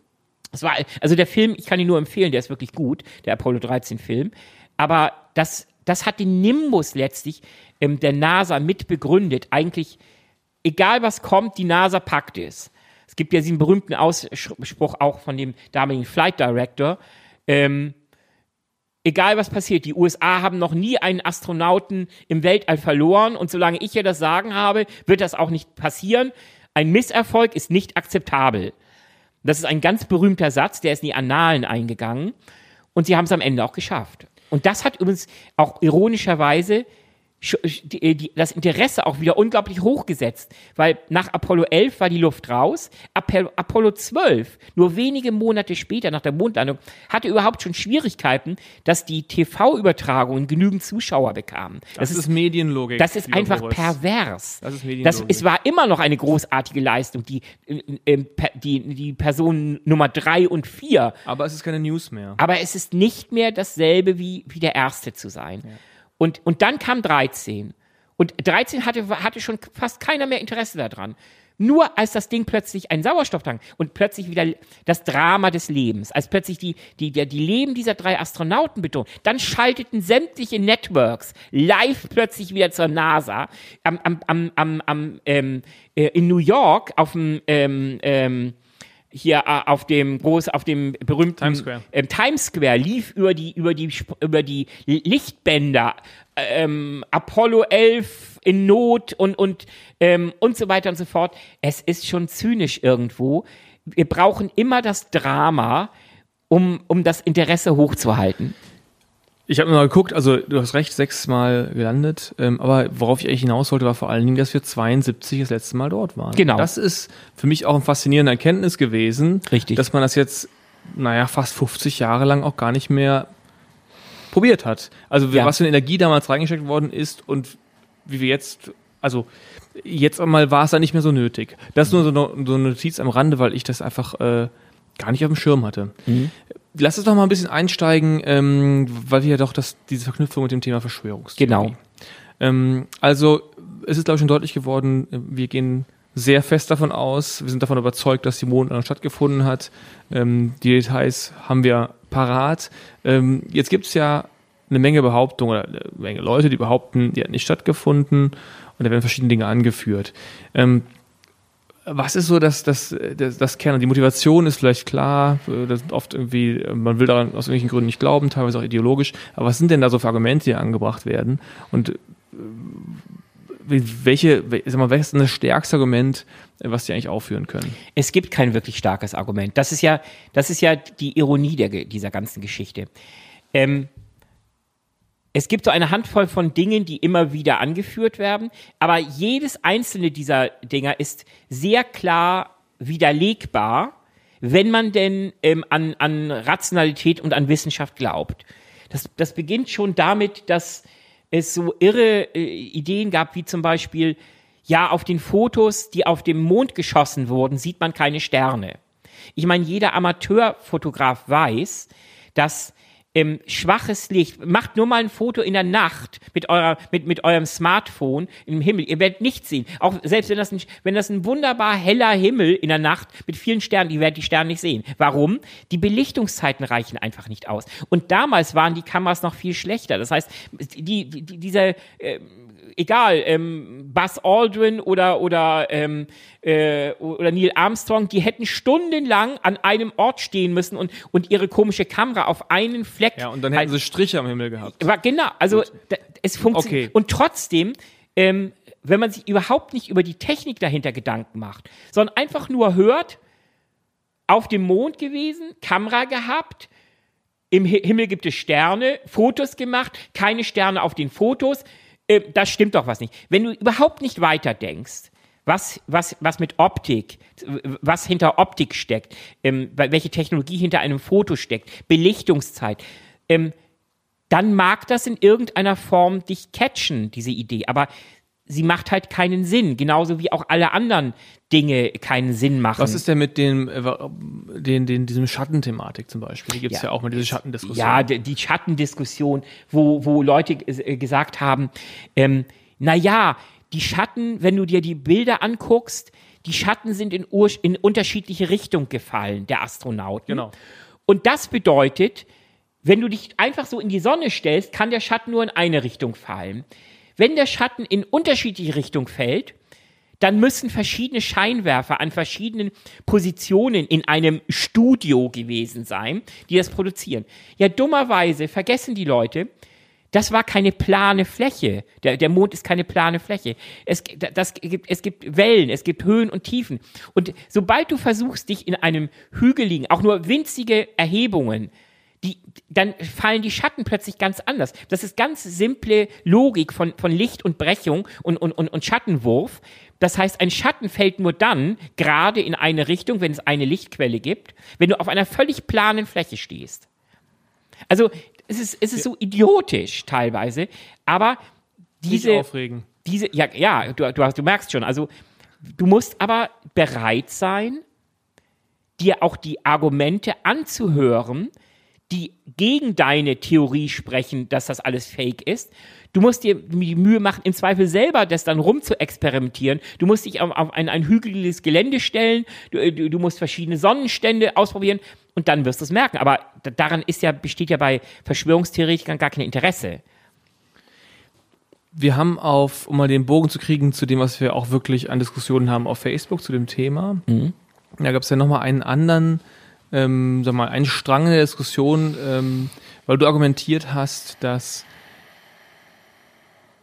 es war, also der Film, ich kann ihn nur empfehlen, der ist wirklich gut, der Apollo 13 Film. Aber das, das hat den Nimbus letztlich ähm, der NASA mit begründet. Eigentlich, egal was kommt, die NASA packt es. Es gibt ja diesen berühmten Ausspruch auch von dem damaligen Flight Director. Ähm, egal was passiert, die USA haben noch nie einen Astronauten im Weltall verloren und solange ich hier das Sagen habe, wird das auch nicht passieren. Ein Misserfolg ist nicht akzeptabel. Das ist ein ganz berühmter Satz, der ist in die Annalen eingegangen und sie haben es am Ende auch geschafft. Und das hat übrigens auch ironischerweise äh, das Interesse auch wieder unglaublich hochgesetzt, weil nach Apollo 11 war die Luft raus, Apollo, Apollo 12, nur wenige Monate später nach der Mondlandung, hatte überhaupt schon Schwierigkeiten, dass die TV-Übertragungen genügend Zuschauer bekamen. Das, ist Medienlogik. Das ist einfach Boris. pervers. Das ist das, Medienlogik. es war immer noch eine großartige Leistung, die, äh, äh, per- die, die Personen Nummer drei und vier. Aber es ist keine News mehr. Aber es ist nicht mehr dasselbe wie, wie der erste zu sein. Und, und dann kam 13. Und 13 hatte, hatte schon fast keiner mehr Interesse daran. Nur als das Ding plötzlich einen Sauerstofftank und plötzlich wieder das Drama des Lebens, als plötzlich die, die, die, die Leben dieser drei Astronauten betont, dann schalteten sämtliche Networks live plötzlich wieder zur NASA am, am, am, am, am ähm, äh, in New York auf dem ähm, ähm, hier äh, auf dem groß auf dem berühmten Times Square. ähm, Times Square lief über die über die über die Lichtbänder ähm, Apollo 11 in Not und und ähm, und so weiter und so fort. Es ist schon zynisch irgendwo. Wir brauchen immer das Drama, um um das Interesse hochzuhalten. Ich habe mal geguckt, also du hast recht, sechsmal gelandet, ähm, aber worauf ich eigentlich hinaus wollte, war vor allen Dingen, dass wir 72 das letzte Mal dort waren. Genau. Das ist für mich auch eine faszinierende Erkenntnis gewesen, Richtig. dass man das jetzt, naja, fast 50 Jahre lang auch gar nicht mehr probiert hat. Also Ja. was für eine Energie damals reingesteckt worden ist und wie wir jetzt, also jetzt einmal war es dann nicht mehr so nötig. Das ist nur so eine, so eine Notiz am Rande, weil ich das einfach äh, gar nicht auf dem Schirm hatte. Lass uns doch mal ein bisschen einsteigen, ähm, weil wir ja doch das, diese Verknüpfung mit dem Thema Verschwörungstheorie. Genau. Ähm, also es ist, glaube ich, schon deutlich geworden, äh, wir gehen sehr fest davon aus, wir sind davon überzeugt, dass die Mondlandung stattgefunden hat. Ähm, die Details haben wir parat. Ähm, jetzt gibt es ja eine Menge Behauptungen oder eine Menge Leute, die behaupten, die hat nicht stattgefunden und da werden verschiedene Dinge angeführt. Ähm, was ist so das, das, das, das Kern? Die Motivation ist vielleicht klar, äh, das sind oft irgendwie, man will daran aus irgendwelchen Gründen nicht glauben, teilweise auch ideologisch, aber was sind denn da so für Argumente, die angebracht werden? Und äh, welche, wel- sag mal, welches ist denn das stärkste Argument, was die eigentlich aufführen können? Es gibt kein wirklich starkes Argument. Das ist ja, das ist ja die Ironie der, dieser ganzen Geschichte. Ähm, es gibt so eine Handvoll von Dingen, die immer wieder angeführt werden, aber jedes einzelne dieser Dinger ist sehr klar widerlegbar, wenn man denn ähm, an, an Rationalität und an Wissenschaft glaubt. Das, das beginnt schon damit, dass es so irre äh, Ideen gab, wie zum Beispiel, ja, auf den Fotos, die auf dem Mond geschossen wurden, sieht man keine Sterne. Ich meine, jeder Amateurfotograf weiß, dass ähm, schwaches Licht, macht nur mal ein Foto in der Nacht mit, eurer, mit, mit eurem Smartphone im Himmel. Ihr werdet nichts sehen. Auch selbst wenn das, ein, wenn das ein wunderbar heller Himmel in der Nacht mit vielen Sternen, ihr werdet die Sterne nicht sehen. Warum? Die Belichtungszeiten reichen einfach nicht aus. Und damals waren die Kameras noch viel schlechter. Das heißt, die, die, die, dieser, äh, egal, ähm, Buzz Aldrin oder, oder, ähm, äh, oder Neil Armstrong, die hätten stundenlang an einem Ort stehen müssen und, und ihre komische Kamera auf einen Fleck. Ja, und dann hätten sie Striche am Himmel gehabt. war, genau, also da, es funktioniert. Okay. Und trotzdem, ähm, wenn man sich überhaupt nicht über die Technik dahinter Gedanken macht, sondern einfach nur hört, auf dem Mond gewesen, Kamera gehabt, im Hi- Himmel gibt es Sterne, Fotos gemacht, keine Sterne auf den Fotos, äh, da stimmt doch was nicht. Wenn du überhaupt nicht weiterdenkst, was, was, was mit Optik, was hinter Optik steckt, ähm, welche Technologie hinter einem Foto steckt, Belichtungszeit, ähm, dann mag das in irgendeiner Form dich catchen, diese Idee. Aber sie macht halt keinen Sinn, genauso wie auch alle anderen Dinge keinen Sinn machen. Was ist denn mit dem, äh, den, den, diesem Schattenthematik zum Beispiel? Hier gibt es ja. Ja. auch mal diese Schattendiskussion. Ja, die, die Schattendiskussion, wo, wo Leute äh, gesagt haben, ähm, na ja, die Schatten, wenn du dir die Bilder anguckst, die Schatten sind in, ur in unterschiedliche Richtungen gefallen, der Astronauten. Genau. Und das bedeutet, wenn du dich einfach so in die Sonne stellst, kann der Schatten nur in eine Richtung fallen. Wenn der Schatten in unterschiedliche Richtungen fällt, dann müssen verschiedene Scheinwerfer an verschiedenen Positionen in einem Studio gewesen sein, die das produzieren. Ja, dummerweise vergessen die Leute, das war keine plane Fläche. Der, der Mond ist keine plane Fläche. Es, das gibt, es gibt Wellen, es gibt Höhen und Tiefen. Und sobald du versuchst, dich in einem hügeligen, auch nur winzige Erhebungen, die, dann fallen die Schatten plötzlich ganz anders. Das ist ganz simple Logik von, von Licht und Brechung und, und, und, und Schattenwurf. Das heißt, ein Schatten fällt nur dann gerade in eine Richtung, wenn es eine Lichtquelle gibt, wenn du auf einer völlig planen Fläche stehst. Also es ist, es ist so idiotisch teilweise, aber diese, Nicht aufregen. diese, ja, ja, du, du, hast, du merkst schon, also du musst aber bereit sein, dir auch die Argumente anzuhören, die gegen deine Theorie sprechen, dass das alles fake ist. Du musst dir die Mühe machen, im Zweifel selber das dann rum zu experimentieren. Du musst dich auf, auf ein, ein hügeliges Gelände stellen, du, du, du musst verschiedene Sonnenstände ausprobieren und dann wirst du es merken. Aber daran ist ja, besteht ja bei Verschwörungstheoretikern gar kein Interesse. Wir haben auf, um mal den Bogen zu kriegen zu dem, was wir auch wirklich an Diskussionen haben auf Facebook zu dem Thema, da gab es ja nochmal einen anderen, ähm, sag mal, einen Strang in der Diskussion, ähm, weil du argumentiert hast, dass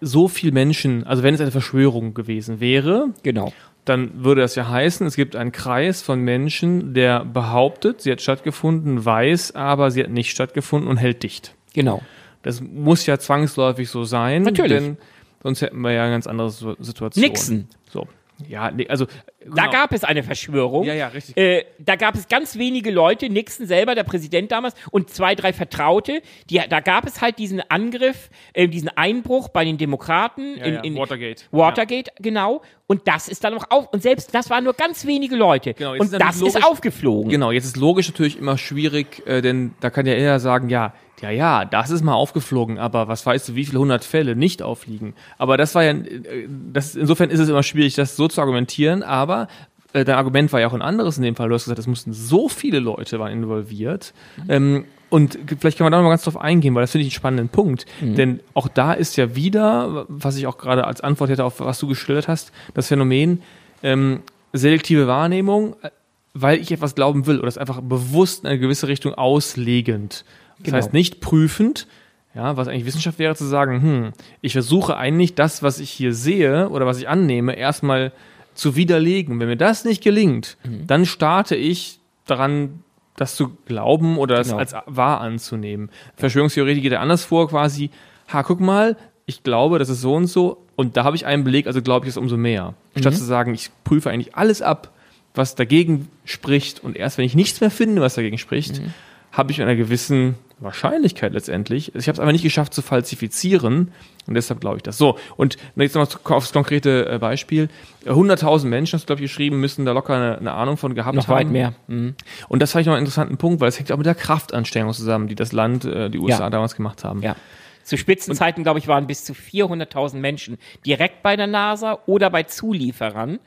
so viel Menschen, also wenn es eine Verschwörung gewesen wäre, Genau. dann würde das ja heißen, es gibt einen Kreis von Menschen, der behauptet, sie hat stattgefunden, weiß aber, sie hat nicht stattgefunden und hält dicht. Genau. Das muss ja zwangsläufig so sein. Natürlich. Denn sonst hätten wir ja eine ganz andere Situation. Nixon. So. Ja, nee, also. Da genau. gab es eine Verschwörung. Ja, ja, richtig. Äh, da gab es ganz wenige Leute, Nixon selber, der Präsident damals, und zwei, drei Vertraute. Die, da gab es halt diesen Angriff, äh, diesen Einbruch bei den Demokraten Ja, in, ja, in Watergate. Watergate, genau. Und das ist dann auch auf. Und selbst das waren nur ganz wenige Leute. Genau, und ist das ist logisch- aufgeflogen. Genau, jetzt ist logisch natürlich immer schwierig, äh, denn da kann ja eher sagen, ja, ja, ja, das ist mal aufgeflogen, aber was weißt du, wie viele hundert Fälle nicht auffliegen? Aber das war ja, äh, das, insofern ist es immer schwierig, das so zu argumentieren, aber äh, dein Argument war ja auch ein anderes in dem Fall. Du hast gesagt, es mussten so viele Leute waren involviert. Ähm, und vielleicht kann man da noch mal ganz drauf eingehen, weil das finde ich einen spannenden Punkt. Denn auch da ist ja wieder, was ich auch gerade als Antwort hätte auf was du geschildert hast, das Phänomen ähm, selektive Wahrnehmung, äh, weil ich etwas glauben will oder es einfach bewusst in eine gewisse Richtung auslegend. Das Genau. heißt nicht prüfend, ja, was eigentlich Wissenschaft wäre, zu sagen, hm, ich versuche eigentlich das, was ich hier sehe oder was ich annehme, erstmal zu widerlegen. Wenn mir das nicht gelingt, Mhm. dann starte ich daran, das zu glauben oder das Genau. als wahr anzunehmen. Verschwörungstheorie geht ja anders vor, quasi, ha, guck mal, ich glaube, das ist so und so und da habe ich einen Beleg, also glaube ich es umso mehr. Statt zu sagen, ich prüfe eigentlich alles ab, was dagegen spricht und erst wenn ich nichts mehr finde, was dagegen spricht, habe ich einer gewissen Wahrscheinlichkeit letztendlich. Ich habe es aber nicht geschafft zu falsifizieren und deshalb glaube ich das. So, und jetzt noch aufs konkrete äh, Beispiel. Äh, 100.000 Menschen, hast du glaube ich geschrieben, müssen da locker eine, eine Ahnung von gehabt Noch haben. weit mehr. Mhm. Und das fand ich noch einen interessanten Punkt, weil es hängt auch mit der Kraftanstrengung zusammen, die das Land, äh, die USA Ja. damals gemacht haben. Ja. Zu Spitzenzeiten, glaube ich, waren bis zu 400.000 Menschen direkt bei der NASA oder bei Zulieferern,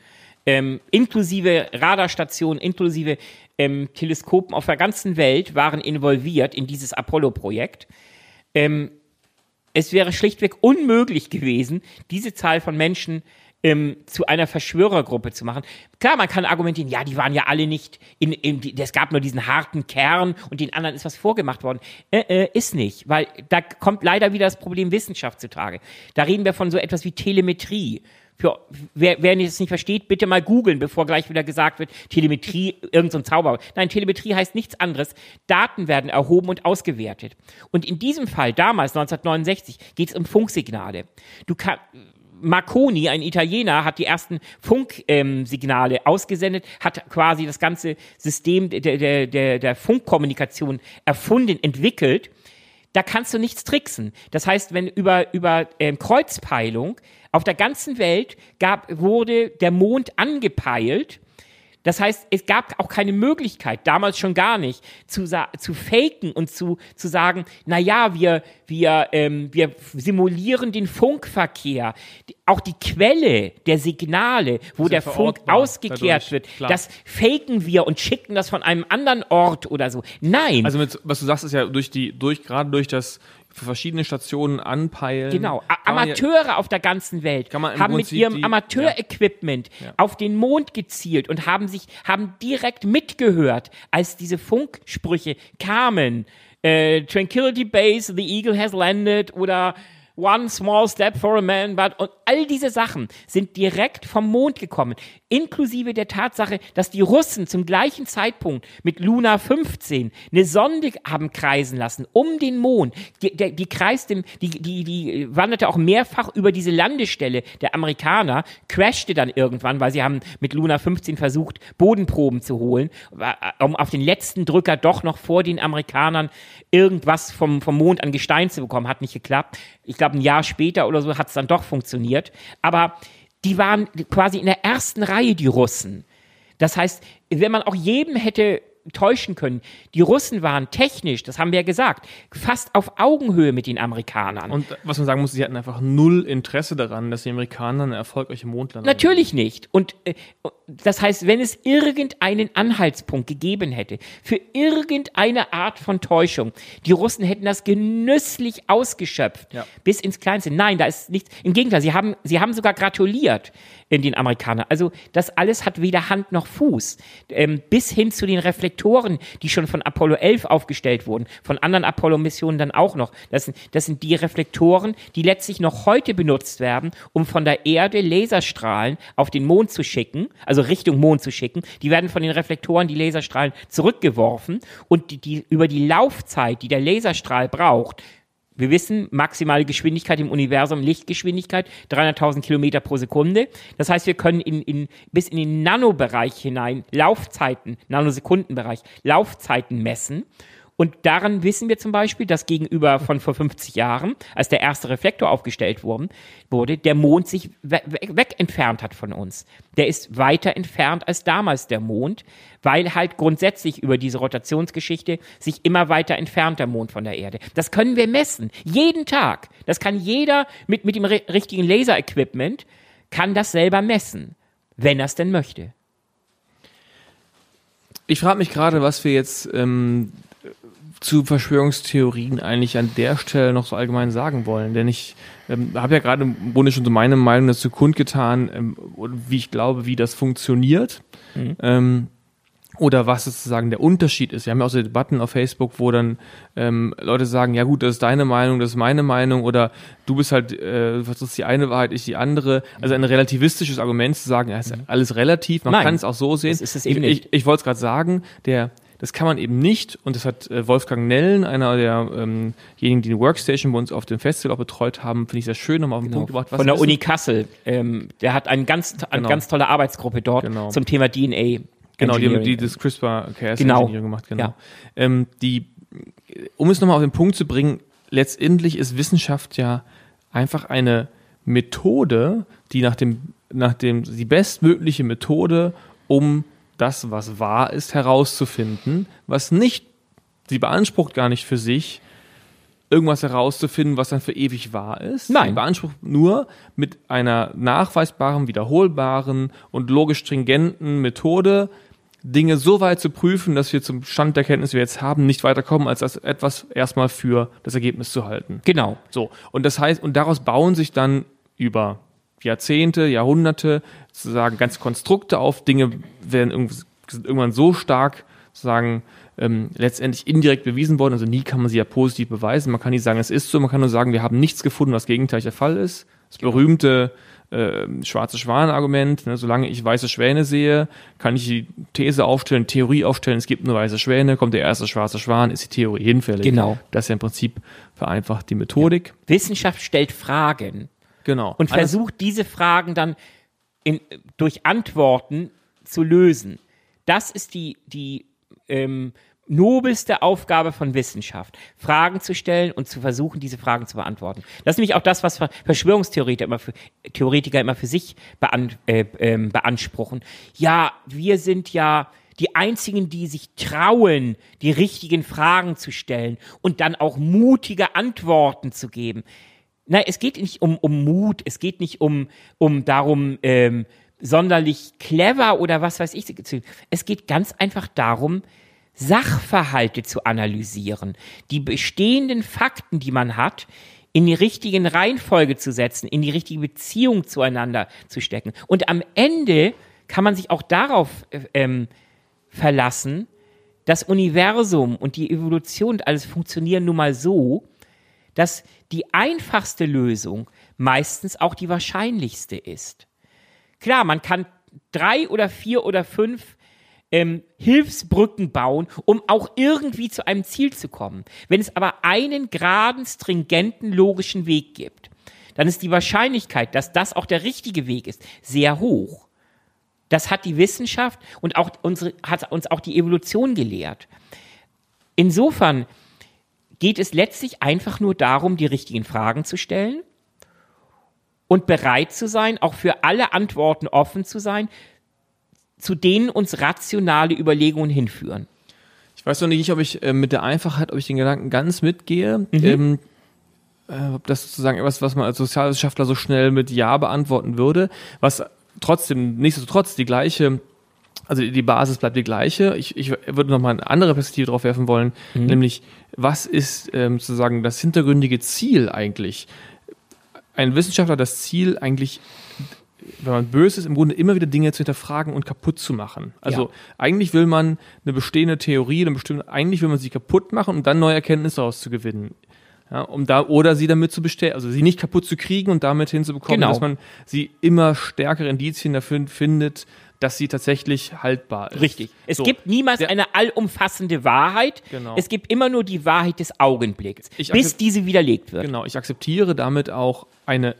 ähm, inklusive Radarstationen, inklusive ähm, Teleskopen auf der ganzen Welt waren involviert in dieses Apollo-Projekt. Ähm, es wäre schlichtweg unmöglich gewesen, diese Zahl von Menschen ähm, zu einer Verschwörergruppe zu machen. Klar, man kann argumentieren, ja, die waren ja alle nicht in, in es gab nur diesen harten Kern und den anderen ist was vorgemacht worden. Äh, äh, ist nicht, weil da kommt leider wieder das Problem Wissenschaft zutage. Da reden wir von so etwas wie Telemetrie. Für, wer, wer es nicht versteht, bitte mal googeln, bevor gleich wieder gesagt wird, Telemetrie, irgendein so Zauber. Nein, Telemetrie heißt nichts anderes. Daten werden erhoben und ausgewertet. Und in diesem Fall, damals, 1969, geht es um Funksignale. Du kannst, Marconi, ein Italiener, hat die ersten Funksignale ähm, ausgesendet, hat quasi das ganze System der, der, der, der Funkkommunikation erfunden, entwickelt. Da kannst du nichts tricksen. Das heißt, wenn über, über ähm, Kreuzpeilung auf der ganzen Welt gab, wurde der Mond angepeilt, das heißt, es gab auch keine Möglichkeit, damals schon gar nicht, zu, zu faken und zu, zu sagen, na ja, wir, wir, ähm, wir simulieren den Funkverkehr. Die- Auch die Quelle der Signale, wo der Funk ausgekehrt dadurch, wird, klar. das faken wir und schicken das von einem anderen Ort oder so. Nein. Also mit, was du sagst, ist ja durch die, durch, gerade durch das für verschiedene Stationen anpeilen. Genau, Kann man ja- Amateure auf der ganzen Welt haben mit ihrem Amateurequipment Ja. auf den Mond gezielt und haben sich haben direkt mitgehört, als diese Funksprüche kamen. Äh, Tranquility Base, the Eagle has landed oder One small step for a man, but und all diese Sachen sind direkt vom Mond gekommen, inklusive der Tatsache, dass die Russen zum gleichen Zeitpunkt mit Luna 15 eine Sonde haben kreisen lassen um den Mond. Die, der, die kreist im, die, die, die wanderte auch mehrfach über diese Landestelle der Amerikaner, crashte dann irgendwann, weil sie haben mit Luna 15 versucht, Bodenproben zu holen, um auf den letzten Drücker doch noch vor den Amerikanern irgendwas vom, vom Mond an Gestein zu bekommen. Hat nicht geklappt. Ich glaube, ein Jahr später oder so hat es dann doch funktioniert. Aber die waren quasi in der ersten Reihe, die Russen. Das heißt, wenn man auch jedem hätte täuschen können, die Russen waren technisch, das haben wir ja gesagt, fast auf Augenhöhe mit den Amerikanern. Und was man sagen muss, sie hatten einfach null Interesse daran, dass die Amerikaner eine erfolgreiche Mondlandung Natürlich nicht. Und äh, das heißt, wenn es irgendeinen Anhaltspunkt gegeben hätte für irgendeine Art von Täuschung, die Russen hätten das genüsslich ausgeschöpft Ja. bis ins Kleinste. Nein, da ist nichts. Im Gegenteil, sie haben, sie haben sogar gratuliert in den Amerikanern. Also das alles hat weder Hand noch Fuß. Ähm, bis hin zu den Reflektoren, die schon von Apollo 11 aufgestellt wurden, von anderen Apollo-Missionen dann auch noch. Das sind, das sind die Reflektoren, die letztlich noch heute benutzt werden, um von der Erde Laserstrahlen auf den Mond zu schicken, also Richtung Mond zu schicken. Die werden von den Reflektoren, die Laserstrahlen, zurückgeworfen und die, die, über die Laufzeit, die der Laserstrahl braucht, wir wissen, maximale Geschwindigkeit im Universum, Lichtgeschwindigkeit, 300.000 Kilometer pro Sekunde. Das heißt, wir können in, in, bis in den Nanobereich hinein Laufzeiten, Nanosekundenbereich, Laufzeiten messen. Und daran wissen wir zum Beispiel, dass gegenüber von vor 50 Jahren, als der erste Reflektor aufgestellt worden, wurde, der Mond sich we we weg entfernt hat von uns. Der ist weiter entfernt als damals der Mond, weil halt grundsätzlich über diese Rotationsgeschichte sich immer weiter entfernt der Mond von der Erde. Das können wir messen. Jeden Tag. Das kann jeder mit, mit dem ri- richtigen Laser-Equipment kann das selber messen. Wenn er es denn möchte. Ich frage mich gerade, was wir jetzt ähm, zu Verschwörungstheorien eigentlich an der Stelle noch so allgemein sagen wollen. Denn ich ähm, habe ja gerade im Grunde schon so meine Meinung dazu kundgetan, ähm, wie ich glaube, wie das funktioniert. Ähm, oder was sozusagen der Unterschied ist. Wir haben ja auch so Debatten auf Facebook, wo dann ähm, Leute sagen, ja gut, das ist deine Meinung, das ist meine Meinung oder du bist halt, äh, du versuchst die eine Wahrheit, ich die andere. Also ein relativistisches Argument zu sagen, ja, ist alles relativ, man Nein, kann es auch so sehen. das ist es eben ich nicht. ich, ich wollte es gerade sagen, der das kann man eben nicht, und das hat äh, Wolfgang Nellen, einer derjenigen, ähm, die die Workstation bei uns auf dem Festival auch betreut haben, finde ich sehr schön, nochmal auf den Punkt gebracht. Genau. Von der Uni Kassel. Ähm, der hat ein ganz, eine Genau. ganz tolle Arbeitsgruppe dort Genau. zum Thema DNA. Genau, die haben die das CRISPR-Cas Genau. Engineering gemacht, genau. Ja. Ähm, die, um es nochmal auf den Punkt zu bringen, letztendlich ist Wissenschaft ja einfach eine Methode, die nach dem, nach dem, die bestmögliche Methode, um das, was wahr ist, herauszufinden, was nicht, sie beansprucht gar nicht für sich, irgendwas herauszufinden, was dann für ewig wahr ist. Nein. Sie beansprucht nur mit einer nachweisbaren, wiederholbaren und logisch stringenten Methode Dinge so weit zu prüfen, dass wir zum Stand der Kenntnis, die wir jetzt haben, nicht weiterkommen, als das etwas erstmal für das Ergebnis zu halten. Genau. So. Und das heißt, und daraus bauen sich dann über Jahrzehnte, Jahrhunderte sozusagen ganze Konstrukte auf. Dinge werden irgendwann so stark sozusagen ähm, letztendlich indirekt bewiesen worden. Also nie kann man sie ja positiv beweisen. Man kann nicht sagen, es ist so. Man kann nur sagen, wir haben nichts gefunden, was gegenteilig der Fall ist. Das berühmte äh, schwarze Schwan-Argument. Ne? Solange ich weiße Schwäne sehe, kann ich die These aufstellen, Theorie aufstellen, es gibt nur weiße Schwäne, kommt der erste schwarze Schwan, ist die Theorie hinfällig. Genau. Das ist ja im Prinzip vereinfacht die Methodik. Wissenschaft stellt Fragen Genau. und versucht diese Fragen dann in, durch Antworten zu lösen. Das ist die, die ähm, nobelste Aufgabe von Wissenschaft, Fragen zu stellen und zu versuchen, diese Fragen zu beantworten. Das ist nämlich auch das, was Ver- Verschwörungstheoretiker immer für, Theoretiker immer für sich bean, äh, ähm, beanspruchen. Ja, wir sind ja die einzigen, die sich trauen, die richtigen Fragen zu stellen und dann auch mutige Antworten zu geben. Nein, es geht nicht um, um Mut, es geht nicht um, um darum, ähm, sonderlich clever oder was weiß ich. zu- Es geht ganz einfach darum, Sachverhalte zu analysieren, die bestehenden Fakten, die man hat, in die richtigen Reihenfolge zu setzen, in die richtige Beziehung zueinander zu stecken. Und am Ende kann man sich auch darauf äh, ähm, verlassen, das Universum und die Evolution und alles funktionieren nun mal so, dass die einfachste Lösung meistens auch die wahrscheinlichste ist. Klar, man kann drei oder vier oder fünf ähm, Hilfsbrücken bauen, um auch irgendwie zu einem Ziel zu kommen. Wenn es aber einen geraden, stringenten, logischen Weg gibt, dann ist die Wahrscheinlichkeit, dass das auch der richtige Weg ist, sehr hoch. Das hat die Wissenschaft und auch unsere, hat uns auch die Evolution gelehrt. Insofern geht es letztlich einfach nur darum, die richtigen Fragen zu stellen und bereit zu sein, auch für alle Antworten offen zu sein, zu denen uns rationale Überlegungen hinführen. Ich weiß noch nicht, ob ich äh, mit der Einfachheit, ob ich den Gedanken ganz mitgehe. Mhm. Ähm, äh, ob das sozusagen etwas, was man als Sozialwissenschaftler so schnell mit Ja beantworten würde, was trotzdem, nichtsdestotrotz die gleiche, also die Basis bleibt die gleiche. Ich, ich würde noch mal eine andere Perspektive drauf werfen wollen, mhm. nämlich was ist ähm, sozusagen das hintergründige Ziel eigentlich? Ein Wissenschaftler hat das Ziel eigentlich wenn man böse ist, im Grunde immer wieder Dinge zu hinterfragen und kaputt zu machen. Also ja. eigentlich will man eine bestehende Theorie, eine bestimmte, eigentlich will man sie kaputt machen, um dann neue Erkenntnisse daraus zu gewinnen. Ja, um da, oder sie damit zu bestellen, also sie nicht kaputt zu kriegen und damit hinzubekommen, genau. dass man sie immer stärkere Indizien dafür findet, dass sie tatsächlich haltbar ist. Richtig. Es so. gibt niemals Der, eine allumfassende Wahrheit. Genau. Es gibt immer nur die Wahrheit des Augenblicks, bis diese widerlegt wird. Genau. Ich akzeptiere damit auch eine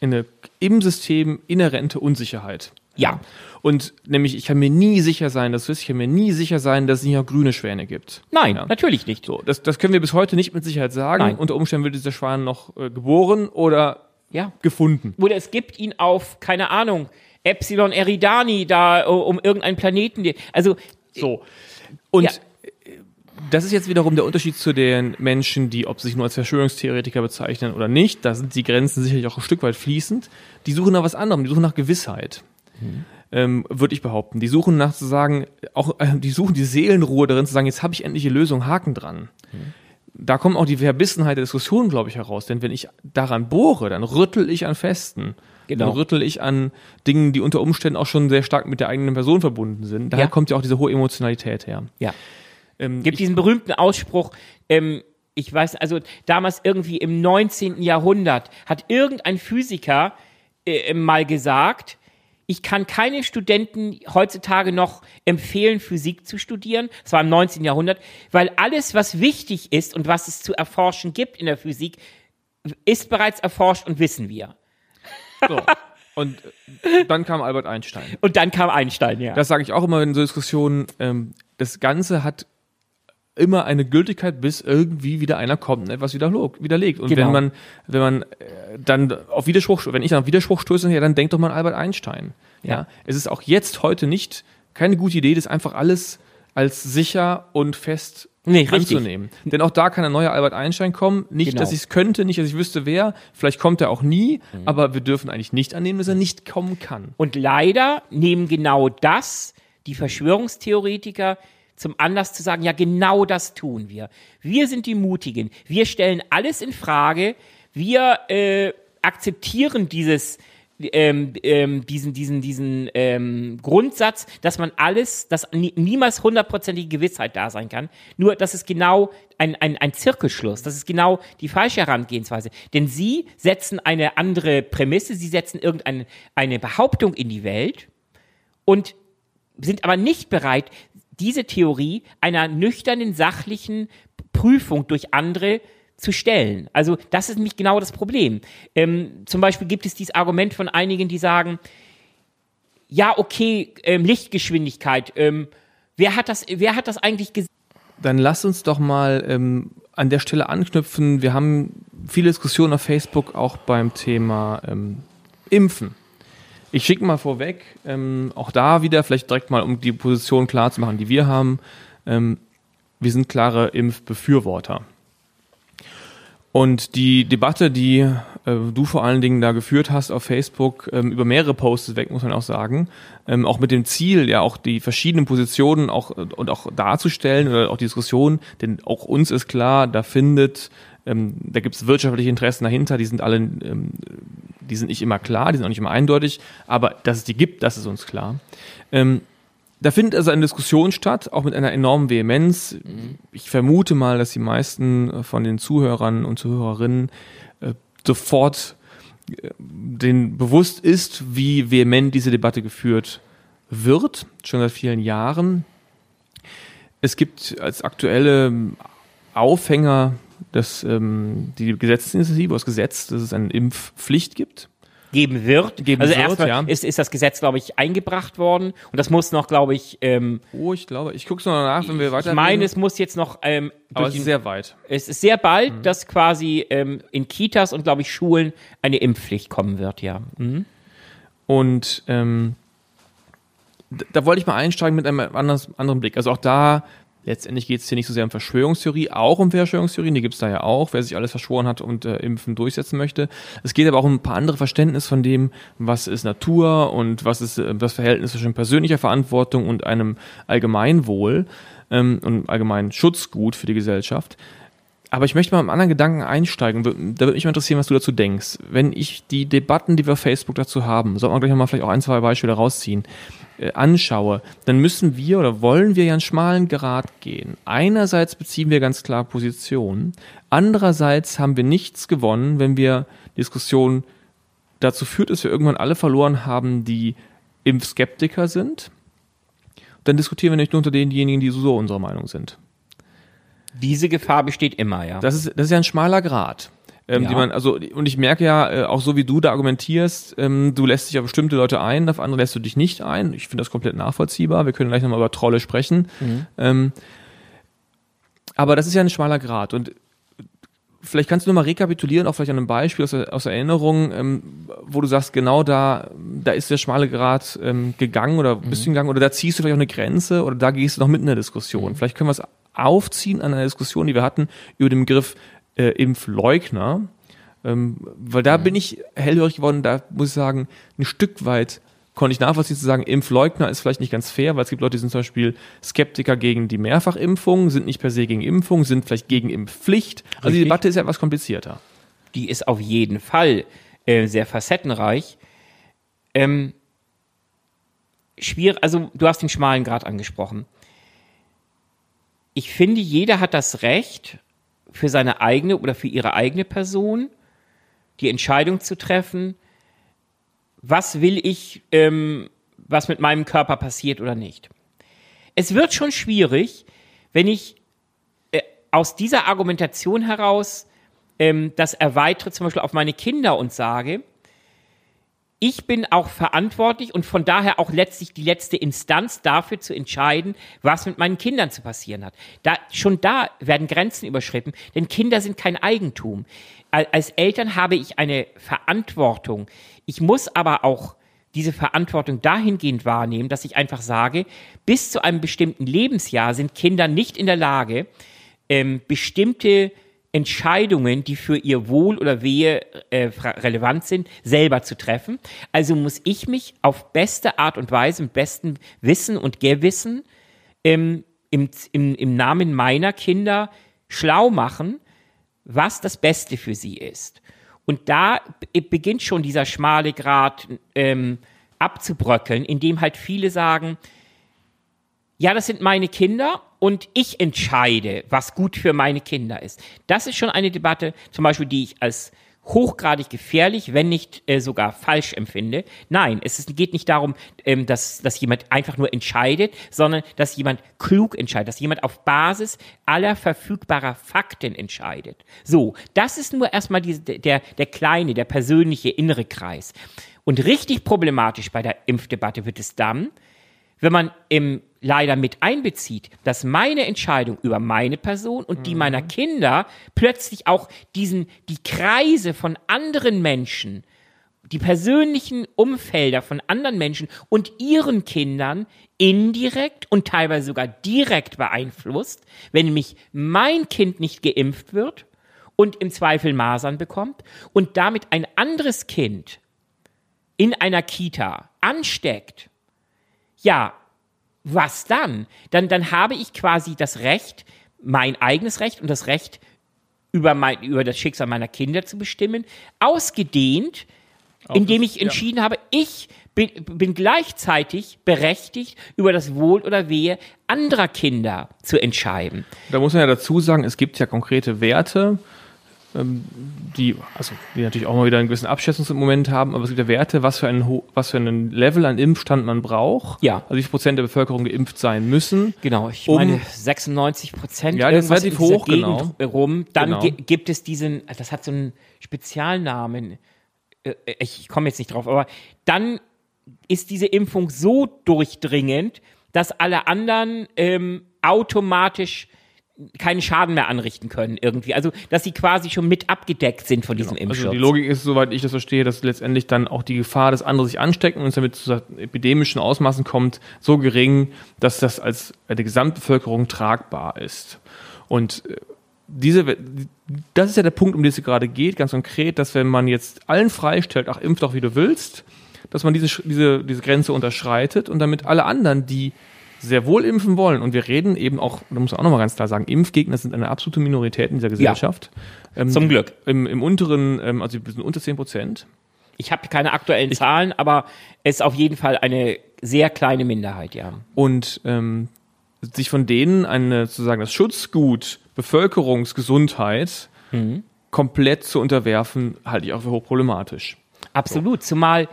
eine im System inhärente Unsicherheit. Ja. Und nämlich, ich kann mir nie sicher sein, das ist, ich kann mir nie sicher sein, dass es nicht auch grüne Schwäne gibt. Nein, ja. natürlich nicht. So, das, das können wir bis heute nicht mit Sicherheit sagen. Nein. Unter Umständen wird dieser Schwan noch äh, geboren oder ja. gefunden. Oder es gibt ihn auf, keine Ahnung, Epsilon Eridani da um irgendeinen Planeten. Also so. Und ja das ist jetzt wiederum der Unterschied zu den Menschen, die, ob sie sich nur als Verschwörungstheoretiker bezeichnen oder nicht, da sind die Grenzen sicherlich auch ein Stück weit fließend, die suchen nach was anderem, die suchen nach Gewissheit. Mhm. Ähm, würde ich behaupten. Die suchen nach zu sagen, auch äh, die suchen die Seelenruhe darin zu sagen, jetzt habe ich endlich eine Lösung, Haken dran. Mhm. Da kommt auch die Verbissenheit der Diskussion, glaube ich, heraus. Denn wenn ich daran bohre, dann rüttel ich an Festen. Genau. Dann rüttel ich an Dingen, die unter Umständen auch schon sehr stark mit der eigenen Person verbunden sind. Daher ja. kommt ja auch diese hohe Emotionalität her. Ja. Ähm, Gibt diesen berühmten Ausspruch, ähm, ich weiß, also damals irgendwie im 19. Jahrhundert hat irgendein Physiker äh, mal gesagt, ich kann keine Studenten heutzutage noch empfehlen, Physik zu studieren. Das war im 19. Jahrhundert, weil alles, was wichtig ist und was es zu erforschen gibt in der Physik, ist bereits erforscht und wissen wir. So. Und äh, dann kam Albert Einstein. Und dann kam Einstein, ja. Das sage ich auch immer in so Diskussionen. Ähm, das Ganze hat immer eine Gültigkeit, bis irgendwie wieder einer kommt und etwas widerlegt. Und genau. wenn man, wenn man äh, dann auf Widerspruch, wenn ich auf Widerspruch stoße, ja, dann denkt doch mal Albert Einstein. Ja. ja. Es ist auch jetzt heute nicht keine gute Idee, das einfach alles als sicher und fest nee, anzunehmen. Richtig. Denn auch da kann ein neuer Albert Einstein kommen. Nicht, genau. dass ich es könnte, nicht, dass ich wüsste, wer. Vielleicht kommt er auch nie. Mhm. Aber wir dürfen eigentlich nicht annehmen, dass er nicht kommen kann. Und leider nehmen genau das die Verschwörungstheoretiker zum Anlass zu sagen, ja, genau das tun wir. Wir sind die Mutigen. Wir stellen alles in Frage. Wir äh, akzeptieren dieses, ähm, ähm, diesen, diesen, diesen ähm, Grundsatz, dass man alles, dass nie, niemals hundertprozentige Gewissheit da sein kann. Nur, das ist genau ein, ein, ein Zirkelschluss. Das ist genau die falsche Herangehensweise. Denn sie setzen eine andere Prämisse, sie setzen irgendeine eine Behauptung in die Welt und sind aber nicht bereit, diese Theorie einer nüchternen, sachlichen Prüfung durch andere zu stellen. Also das ist nämlich genau das Problem. Ähm, zum Beispiel gibt es dieses Argument von einigen, die sagen, ja, okay, ähm, Lichtgeschwindigkeit, ähm, wer, hat das, wer hat das eigentlich gesehen? Dann lass uns doch mal ähm, an der Stelle anknüpfen. Wir haben viele Diskussionen auf Facebook auch beim Thema ähm, Impfen. Ich schicke mal vorweg, ähm, auch da wieder, vielleicht direkt mal, um die Position klar zu machen, die wir haben. Ähm, wir sind klare Impfbefürworter. Und die Debatte, die äh, du vor allen Dingen da geführt hast auf Facebook, ähm, über mehrere Posts weg, muss man auch sagen, ähm, auch mit dem Ziel, ja auch die verschiedenen Positionen auch und auch darzustellen oder auch die Diskussion, denn auch uns ist klar, da findet, ähm, da gibt es wirtschaftliche Interessen dahinter, die sind alle, ähm, die sind nicht immer klar, die sind auch nicht immer eindeutig, aber dass es die gibt, das ist uns klar. Ähm, da findet also eine Diskussion statt, auch mit einer enormen Vehemenz. Ich vermute mal, dass die meisten von den Zuhörern und Zuhörerinnen äh, sofort äh, den bewusst ist, wie vehement diese Debatte geführt wird, schon seit vielen Jahren. Es gibt als aktuelle Aufhänger das, ähm, die Gesetzesinitiative, das Gesetz, dass es eine Impfpflicht gibt geben wird. Geben also wird, erstmal ja. ist, ist das Gesetz, glaube ich, eingebracht worden und das muss noch, glaube ich, ähm, Oh, ich glaube, ich gucke es noch nach, wenn wir weiter. ich meine, es muss jetzt noch ähm, aber es ist sehr weit. es ist sehr bald, dass quasi ähm, in Kitas und, glaube ich, Schulen eine Impfpflicht kommen wird, ja. Mhm. Und ähm, da, wollte ich mal einsteigen mit einem anders, anderen Blick. Also auch da, letztendlich geht es hier nicht so sehr um Verschwörungstheorie, auch um Verschwörungstheorien, die gibt es da ja auch, wer sich alles verschworen hat und äh, Impfen durchsetzen möchte. Es geht aber auch um ein paar andere Verständnis von dem, was ist Natur und was ist äh, das Verhältnis zwischen persönlicher Verantwortung und einem Allgemeinwohl ähm, und allgemeinen Schutzgut für die Gesellschaft. Aber ich möchte mal mit einem anderen Gedanken einsteigen. Da würde mich mal interessieren, was du dazu denkst. Wenn ich die Debatten, die wir auf Facebook dazu haben, sollte man gleich mal vielleicht auch ein, zwei Beispiele rausziehen, äh, anschaue, dann müssen wir oder wollen wir ja einen schmalen Grat gehen. Einerseits beziehen wir ganz klar Position. Andererseits haben wir nichts gewonnen, wenn wir Diskussionen dazu führt, dass wir irgendwann alle verloren haben, die Impfskeptiker sind. Dann diskutieren wir nicht nur unter denjenigen, die so unserer Meinung sind. Diese Gefahr besteht immer, ja. Das ist, das ist ja ein schmaler Grad. Ähm, Ja. die man, also, und ich merke ja, äh, auch so wie du da argumentierst, ähm, du lässt dich auf bestimmte Leute ein, auf andere lässt du dich nicht ein. Ich finde das komplett nachvollziehbar. Wir können gleich nochmal über Trolle sprechen. Ähm, aber das ist ja ein schmaler Grad. Und vielleicht kannst du nochmal rekapitulieren, auch vielleicht an einem Beispiel aus, aus Erinnerung, ähm, wo du sagst, genau da, da ist der schmale Grad ähm, gegangen oder bist du gegangen oder da ziehst du vielleicht auch eine Grenze oder da gehst du noch mit in der Diskussion. Vielleicht können wir es aufziehen an einer Diskussion, die wir hatten über den Begriff äh, Impfleugner. Ähm, weil da bin ich hellhörig geworden, da muss ich sagen, ein Stück weit konnte ich nachvollziehen zu sagen, Impfleugner ist vielleicht nicht ganz fair, weil es gibt Leute, die sind zum Beispiel Skeptiker gegen die Mehrfachimpfung, sind nicht per se gegen Impfung, sind vielleicht gegen Impfpflicht. Also die Richtig. Debatte ist ja etwas komplizierter. die ist auf jeden Fall äh, sehr facettenreich. Ähm, schwierig, also du hast den schmalen Grad angesprochen. Ich finde, jeder hat das Recht, für seine eigene oder für ihre eigene Person die Entscheidung zu treffen, was will ich, ähm, was mit meinem Körper passiert oder nicht. Es wird schon schwierig, wenn ich äh, aus dieser Argumentation heraus ähm, das erweitere zum Beispiel auf meine Kinder und sage, ich bin auch verantwortlich und von daher auch letztlich die letzte Instanz dafür zu entscheiden, was mit meinen Kindern zu passieren hat. Da, schon da werden Grenzen überschritten, denn Kinder sind kein Eigentum. Al- Als Eltern habe ich eine Verantwortung. Ich muss aber auch diese Verantwortung dahingehend wahrnehmen, dass ich einfach sage, bis zu einem bestimmten Lebensjahr sind Kinder nicht in der Lage, ähm, bestimmte Entscheidungen, die für ihr Wohl oder Wehe äh, relevant sind, selber zu treffen. Also muss ich mich auf beste Art und Weise, mit bestem Wissen und Gewissen ähm, im, im, im Namen meiner Kinder schlau machen, was das Beste für sie ist. Und da beginnt schon dieser schmale Grat ähm, abzubröckeln, indem halt viele sagen, ja, das sind meine Kinder und ich entscheide, was gut für meine Kinder ist. Das ist schon eine Debatte, zum Beispiel, die ich als hochgradig gefährlich, wenn nicht äh, sogar falsch empfinde. Nein, es ist, geht nicht darum, ähm, dass, dass jemand einfach nur entscheidet, sondern dass jemand klug entscheidet, dass jemand auf Basis aller verfügbarer Fakten entscheidet. So, das ist nur erstmal diese, der, der kleine, der persönliche innere Kreis. Und richtig problematisch bei der Impfdebatte wird es dann, wenn man im, leider mit einbezieht, dass meine Entscheidung über meine Person und die meiner Kinder plötzlich auch diesen, die Kreise von anderen Menschen, die persönlichen Umfelder von anderen Menschen und ihren Kindern indirekt und teilweise sogar direkt beeinflusst, wenn nämlich mein Kind nicht geimpft wird und im Zweifel Masern bekommt und damit ein anderes Kind in einer Kita ansteckt, ja, was dann? Dann, dann habe ich quasi das Recht, mein eigenes Recht und das Recht, über, mein, über das Schicksal meiner Kinder zu bestimmen, ausgedehnt, indem ich entschieden habe, ich bin, bin gleichzeitig berechtigt, über das Wohl oder Wehe anderer Kinder zu entscheiden. Da muss man ja dazu sagen, es gibt ja konkrete Werte, die, also, die natürlich auch mal wieder einen gewissen Abschätzungsmoment haben, aber es gibt ja Werte, was für einen, was für einen Level an Impfstand man braucht. Ja. Also wie viel Prozent der Bevölkerung geimpft sein müssen. Genau, ich Um- meine 96 Prozent Ja, das ist relativ hoch, genau. Rum. Dann Genau. gi- gibt es diesen, das hat so einen Spezialnamen, äh, ich komme jetzt nicht drauf, aber dann ist diese Impfung so durchdringend, dass alle anderen ähm, automatisch keinen Schaden mehr anrichten können irgendwie. Also, dass sie quasi schon mit abgedeckt sind von diesem Impfschutz. Also die Logik ist, soweit ich das verstehe, dass letztendlich dann auch die Gefahr, dass andere sich anstecken und es damit zu epidemischen Ausmaßen kommt, so gering, dass das als der Gesamtbevölkerung tragbar ist. Und äh, diese, das ist ja der Punkt, um den es gerade geht, ganz konkret, dass wenn man jetzt allen freistellt, ach, impf doch wie du willst, dass man diese, diese, diese Grenze unterschreitet und damit alle anderen, die sehr wohl impfen wollen, und wir reden eben auch, da muss man auch nochmal ganz klar sagen, Impfgegner sind eine absolute Minorität in dieser Gesellschaft. Ähm, Zum Glück. Im, im unteren, ähm, also wir sind unter 10 Prozent. Ich habe keine aktuellen Zahlen, aber es ist auf jeden Fall eine sehr kleine Minderheit, ja. Und ähm, sich von denen eine, sozusagen das Schutzgut Bevölkerungsgesundheit komplett zu unterwerfen, halte ich auch für hochproblematisch. Absolut, zumal äh,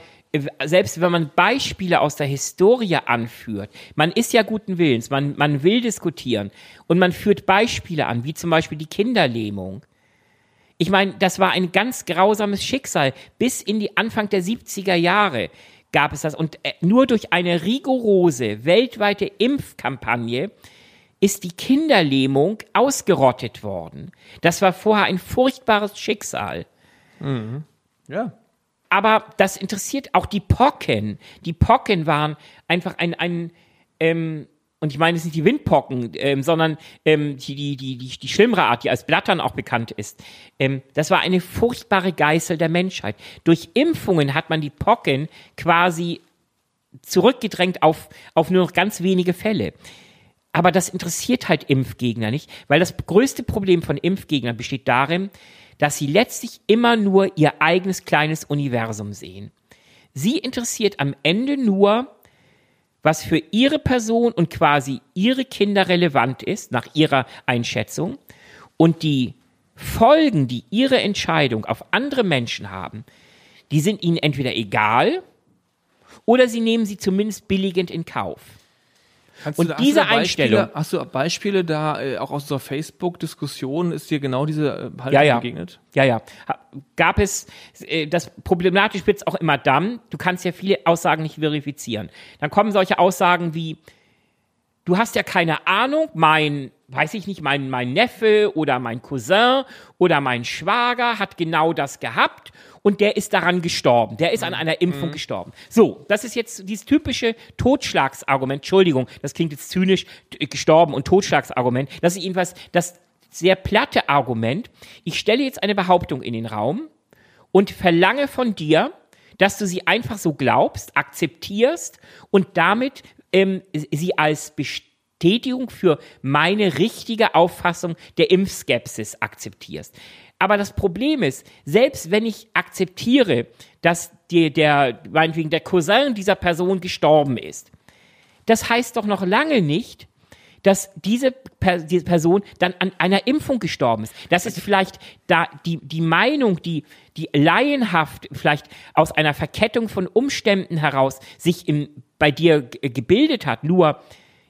selbst wenn man Beispiele aus der Historie anführt, man ist ja guten Willens, man, man will diskutieren und man führt Beispiele an, wie zum Beispiel die Kinderlähmung. Ich meine, das war ein ganz grausames Schicksal. Bis in die Anfang der 70er Jahre gab es das. Und äh, nur durch eine rigorose weltweite Impfkampagne ist die Kinderlähmung ausgerottet worden. Das war vorher ein furchtbares Schicksal. Ja. Aber das interessiert auch die Pocken. Die Pocken waren einfach ein, ein ähm, und ich meine es nicht die Windpocken, ähm, sondern ähm, die, die, die, die, die schlimmere Art, die als Blattern auch bekannt ist. Ähm, das war eine furchtbare Geißel der Menschheit. Durch Impfungen hat man die Pocken quasi zurückgedrängt auf, auf nur noch ganz wenige Fälle. Aber das interessiert halt Impfgegner nicht, weil das größte Problem von Impfgegnern besteht darin, dass sie letztlich immer nur ihr eigenes kleines Universum sehen. Sie interessiert am Ende nur, was für ihre Person und quasi ihre Kinder relevant ist, nach ihrer Einschätzung. Und die Folgen, die ihre Entscheidung auf andere Menschen haben, die sind ihnen entweder egal oder sie nehmen sie zumindest billigend in Kauf. Kannst Und hast diese da Beispiele, Einstellung- Hast du Beispiele da, äh, auch aus der Facebook-Diskussion, ist dir genau diese äh, Haltung Ja, ja. begegnet? Ja, ja. Gab es, äh, das problematisch wird es auch immer dann, du kannst ja viele Aussagen nicht verifizieren. Dann kommen solche Aussagen wie, du hast ja keine Ahnung, mein, weiß ich nicht, mein, mein Neffe oder mein Cousin oder mein Schwager hat genau das gehabt und der ist daran gestorben. Der ist an einer Impfung gestorben. So, das ist jetzt dieses typische Totschlagsargument. Entschuldigung, das klingt jetzt zynisch, gestorben und Totschlagsargument. Das ist jedenfalls das sehr platte Argument. Ich stelle jetzt eine Behauptung in den Raum und verlange von dir, dass du sie einfach so glaubst, akzeptierst und damit ähm, sie als Bestätigung für meine richtige Auffassung der Impfskepsis akzeptierst. Aber das Problem ist, selbst wenn ich akzeptiere, dass die, der, meinetwegen der Cousin dieser Person gestorben ist, das heißt doch noch lange nicht, dass diese, per diese Person dann an einer Impfung gestorben ist. Das ist vielleicht da die, die Meinung, die, die laienhaft vielleicht aus einer Verkettung von Umständen heraus sich im, bei dir gebildet hat. Nur,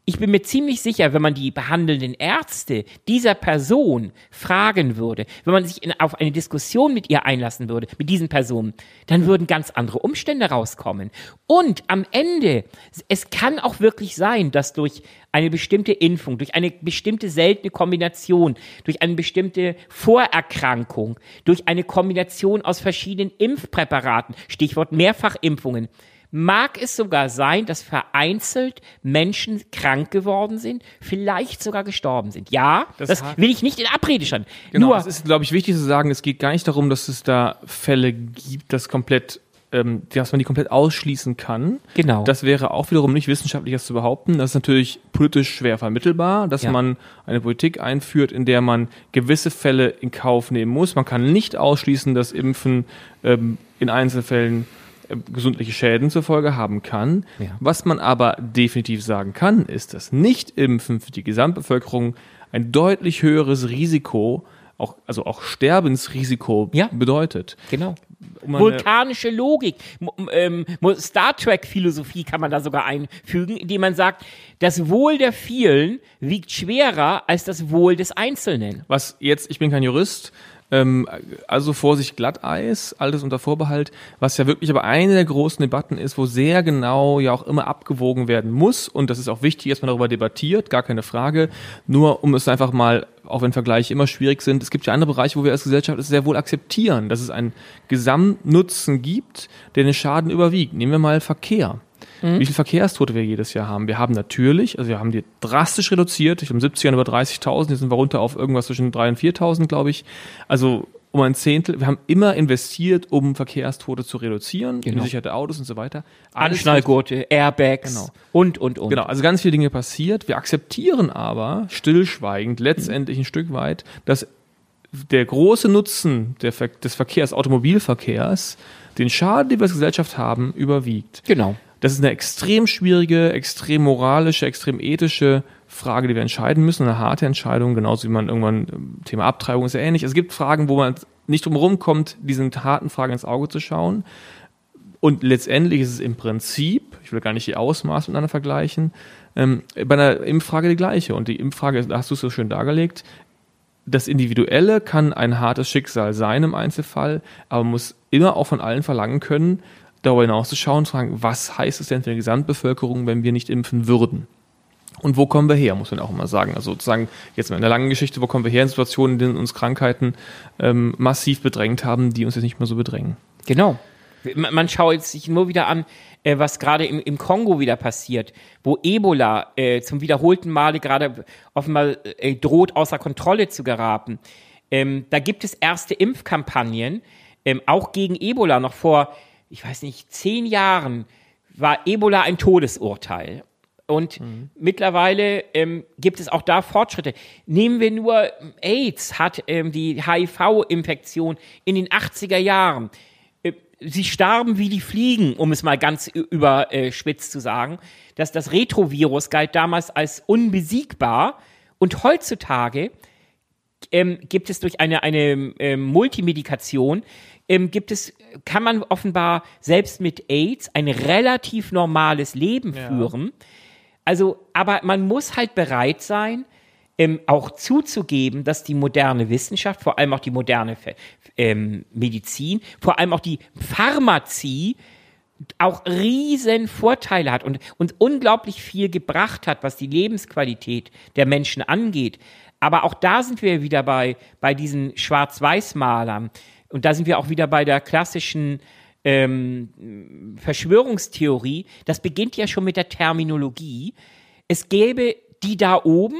ich bin mir ziemlich sicher, wenn man die behandelnden Ärzte dieser Person fragen würde, wenn man sich in, auf eine Diskussion mit ihr einlassen würde, mit diesen Personen, dann würden ganz andere Umstände rauskommen. Und am Ende, es kann auch wirklich sein, dass durch eine bestimmte Impfung, durch eine bestimmte seltene Kombination, durch eine bestimmte Vorerkrankung, durch eine Kombination aus verschiedenen Impfpräparaten, Stichwort Mehrfachimpfungen, mag es sogar sein, dass vereinzelt Menschen krank geworden sind, vielleicht sogar gestorben sind. Ja, das, Das will ich nicht in Abrede stellen. Genau, Nur, es ist, glaube ich, wichtig zu sagen, es geht gar nicht darum, dass es da Fälle gibt, dass komplett, ähm, dass man die komplett ausschließen kann. Genau. Das wäre auch wiederum nicht wissenschaftlich das zu behaupten. Das ist natürlich politisch schwer vermittelbar, dass Ja. man eine Politik einführt, in der man gewisse Fälle in Kauf nehmen muss. Man kann nicht ausschließen, dass Impfen ähm, in Einzelfällen gesundliche Schäden zur Folge haben kann. Ja. Was man aber definitiv sagen kann, ist, dass Nicht-Impfen für die Gesamtbevölkerung ein deutlich höheres Risiko, auch, also auch Sterbensrisiko Ja. bedeutet. genau. Um Vulkanische Logik, ähm, Star Trek Philosophie kann man da sogar einfügen, indem man sagt, das Wohl der vielen wiegt schwerer als das Wohl des Einzelnen. Was jetzt, ich bin kein Jurist, ähm, also Vorsicht Glatteis, alles unter Vorbehalt, was ja wirklich aber eine der großen Debatten ist, wo sehr genau ja auch immer abgewogen werden muss und das ist auch wichtig, dass man darüber debattiert, gar keine Frage, nur um es einfach mal, auch wenn Vergleiche immer schwierig sind, es gibt ja andere Bereiche, wo wir als Gesellschaft es sehr wohl akzeptieren, dass es einen Gesamtnutzen gibt, der den Schaden überwiegt. Nehmen wir mal Verkehr. Wie viele Verkehrstote wir jedes Jahr haben. Wir haben natürlich, also wir haben die drastisch reduziert. Ich habe in den 70ern über 30.000, jetzt sind wir runter auf irgendwas zwischen 3.000 und 4.000, glaube ich. Also um ein Zehntel. Wir haben immer investiert, um Verkehrstote zu reduzieren, Genau. Der Autos und so weiter. Alles Anschnallgurte, Airbags Genau. und, und, und. Genau, also ganz viele Dinge passiert. Wir akzeptieren aber stillschweigend letztendlich ein Stück weit, dass der große Nutzen der, des Verkehrs, Automobilverkehrs, den Schaden, den wir als Gesellschaft haben, überwiegt. Genau. Das ist eine extrem schwierige, extrem moralische, extrem ethische Frage, die wir entscheiden müssen, eine harte Entscheidung, genauso wie man irgendwann, ähm, Thema Abtreibung ist ja ähnlich. Es gibt Fragen, wo man nicht drum rumkommt, diesen harten Fragen ins Auge zu schauen. Und letztendlich ist es im Prinzip, ich will gar nicht die Ausmaße miteinander vergleichen, ähm, bei einer Impffrage die gleiche. Und die Impffrage, da hast du es so schön dargelegt, das Individuelle kann ein hartes Schicksal sein im Einzelfall, aber muss immer auch von allen verlangen können, darüber hinaus zu schauen, zu fragen, was heißt es denn für die Gesamtbevölkerung, wenn wir nicht impfen würden? Und wo kommen wir her, muss man auch immer sagen. Also sozusagen jetzt mal in der langen Geschichte, wo kommen wir her in Situationen, in denen uns Krankheiten ähm, massiv bedrängt haben, die uns jetzt nicht mehr so bedrängen. Genau. Man man schaut sich nur wieder an, äh, was gerade im, im Kongo wieder passiert, wo Ebola äh, zum wiederholten Male gerade offenbar äh, droht, außer Kontrolle zu geraten. Ähm, da gibt es erste Impfkampagnen, ähm, auch gegen Ebola. Noch vor, ich weiß nicht, zehn Jahren war Ebola ein Todesurteil. Und mittlerweile ähm, gibt es auch da Fortschritte. Nehmen wir nur ähm, AIDS, hat ähm, die HIV-Infektion in den 80er Jahren. Äh, Sie starben wie die Fliegen, um es mal ganz überspitzt zu sagen. Das, das Retrovirus galt damals als unbesiegbar. Und heutzutage ähm, gibt es durch eine, eine ähm, Multimedikation, ähm, gibt es, kann man offenbar selbst mit AIDS ein relativ normales Leben führen. Also, aber man muss halt bereit sein, ähm, auch zuzugeben, dass die moderne Wissenschaft, vor allem auch die moderne ähm, Medizin, vor allem auch die Pharmazie, auch riesen Vorteile hat und, und unglaublich viel gebracht hat, was die Lebensqualität der Menschen angeht. Aber auch da sind wir wieder bei, bei diesen Schwarz-Weiß-Malern. Und da sind wir auch wieder bei der klassischen ähm, Verschwörungstheorie. Das beginnt ja schon mit der Terminologie. Es gäbe die da oben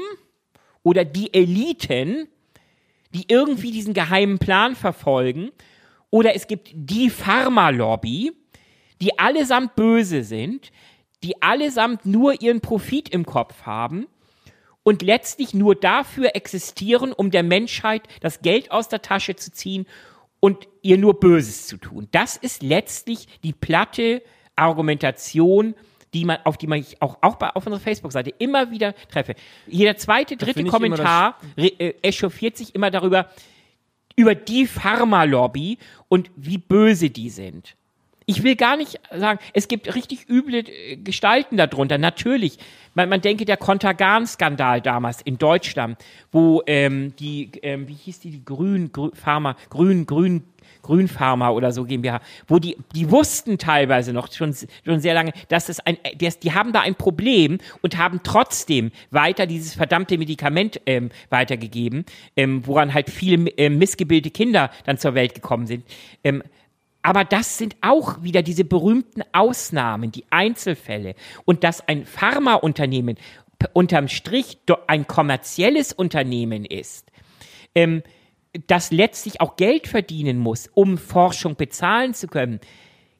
oder die Eliten, die irgendwie diesen geheimen Plan verfolgen. Oder es gibt die Pharmalobby, die allesamt böse sind, die allesamt nur ihren Profit im Kopf haben und letztlich nur dafür existieren, um der Menschheit das Geld aus der Tasche zu ziehen und ihr nur Böses zu tun. Das ist letztlich die platte Argumentation, die man, auf die man ich auch, auch bei, auf unserer Facebook-Seite immer wieder treffe. Jeder zweite, dritte Kommentar äh, echauffiert sich immer darüber, über die Pharmalobby und wie böse die sind. Ich will gar nicht sagen, es gibt richtig üble äh, Gestalten darunter, natürlich. Man, man denke der Kontergan-Skandal damals in Deutschland, wo ähm, die, ähm, wie hieß die, die Grün, Grün Pharma, Grün, Grün, Grünpharma oder so GmbH, wo die, die wussten teilweise noch schon, schon sehr lange, dass es ein, das, die haben da ein Problem und haben trotzdem weiter dieses verdammte Medikament ähm, weitergegeben, ähm, woran halt viele ähm, missgebildete Kinder dann zur Welt gekommen sind. Ähm, Aber das sind auch wieder diese berühmten Ausnahmen, die Einzelfälle. Und dass ein Pharmaunternehmen unterm Strich ein kommerzielles Unternehmen ist, ähm, das letztlich auch Geld verdienen muss, um Forschung bezahlen zu können.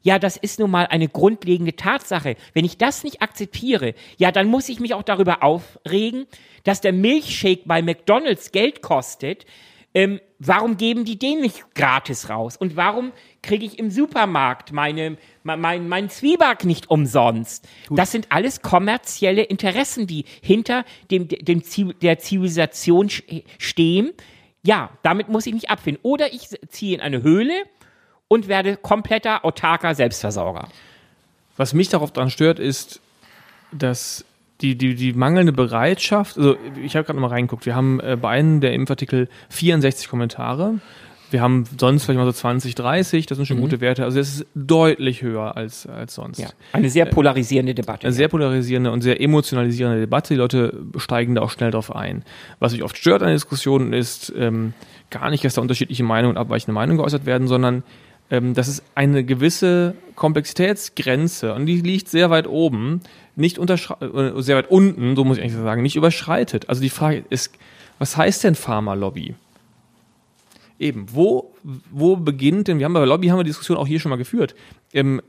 Ja, das ist nun mal eine grundlegende Tatsache. Wenn ich das nicht akzeptiere, ja, dann muss ich mich auch darüber aufregen, dass der Milchshake bei McDonald's Geld kostet. Ähm, warum geben die den nicht gratis raus? Und warum kriege ich im Supermarkt meine, mein, mein, Zwieback nicht umsonst? Das sind alles kommerzielle Interessen, die hinter dem, dem, der Zivilisation sch- stehen. Ja, damit muss ich mich abfinden. Oder ich ziehe in eine Höhle und werde kompletter autarker Selbstversorger. Was mich darauf dran stört, ist, dass die, die, die mangelnde Bereitschaft, also ich habe gerade mal reingeguckt, wir haben äh, bei einem der Impfartikel 64 Kommentare. Wir haben sonst vielleicht mal so 20, 30, das sind schon gute Werte. Also es ist deutlich höher als, als sonst. Ja, eine sehr polarisierende Debatte. Eine sehr polarisierende und sehr emotionalisierende Debatte. Die Leute steigen da auch schnell drauf ein. Was mich oft stört an der Diskussion ist ähm, gar nicht, dass da unterschiedliche Meinungen und abweichende Meinungen geäußert werden, sondern ähm, dass es eine gewisse Komplexitätsgrenze, und die liegt sehr weit oben, nicht unterschre- äh, sehr weit unten, so muss ich eigentlich sagen, nicht überschreitet. Also die Frage ist, was heißt denn Pharma-Lobby? Eben, wo, wo beginnt denn, wir haben bei Lobby haben wir die Diskussion auch hier schon mal geführt, ähm,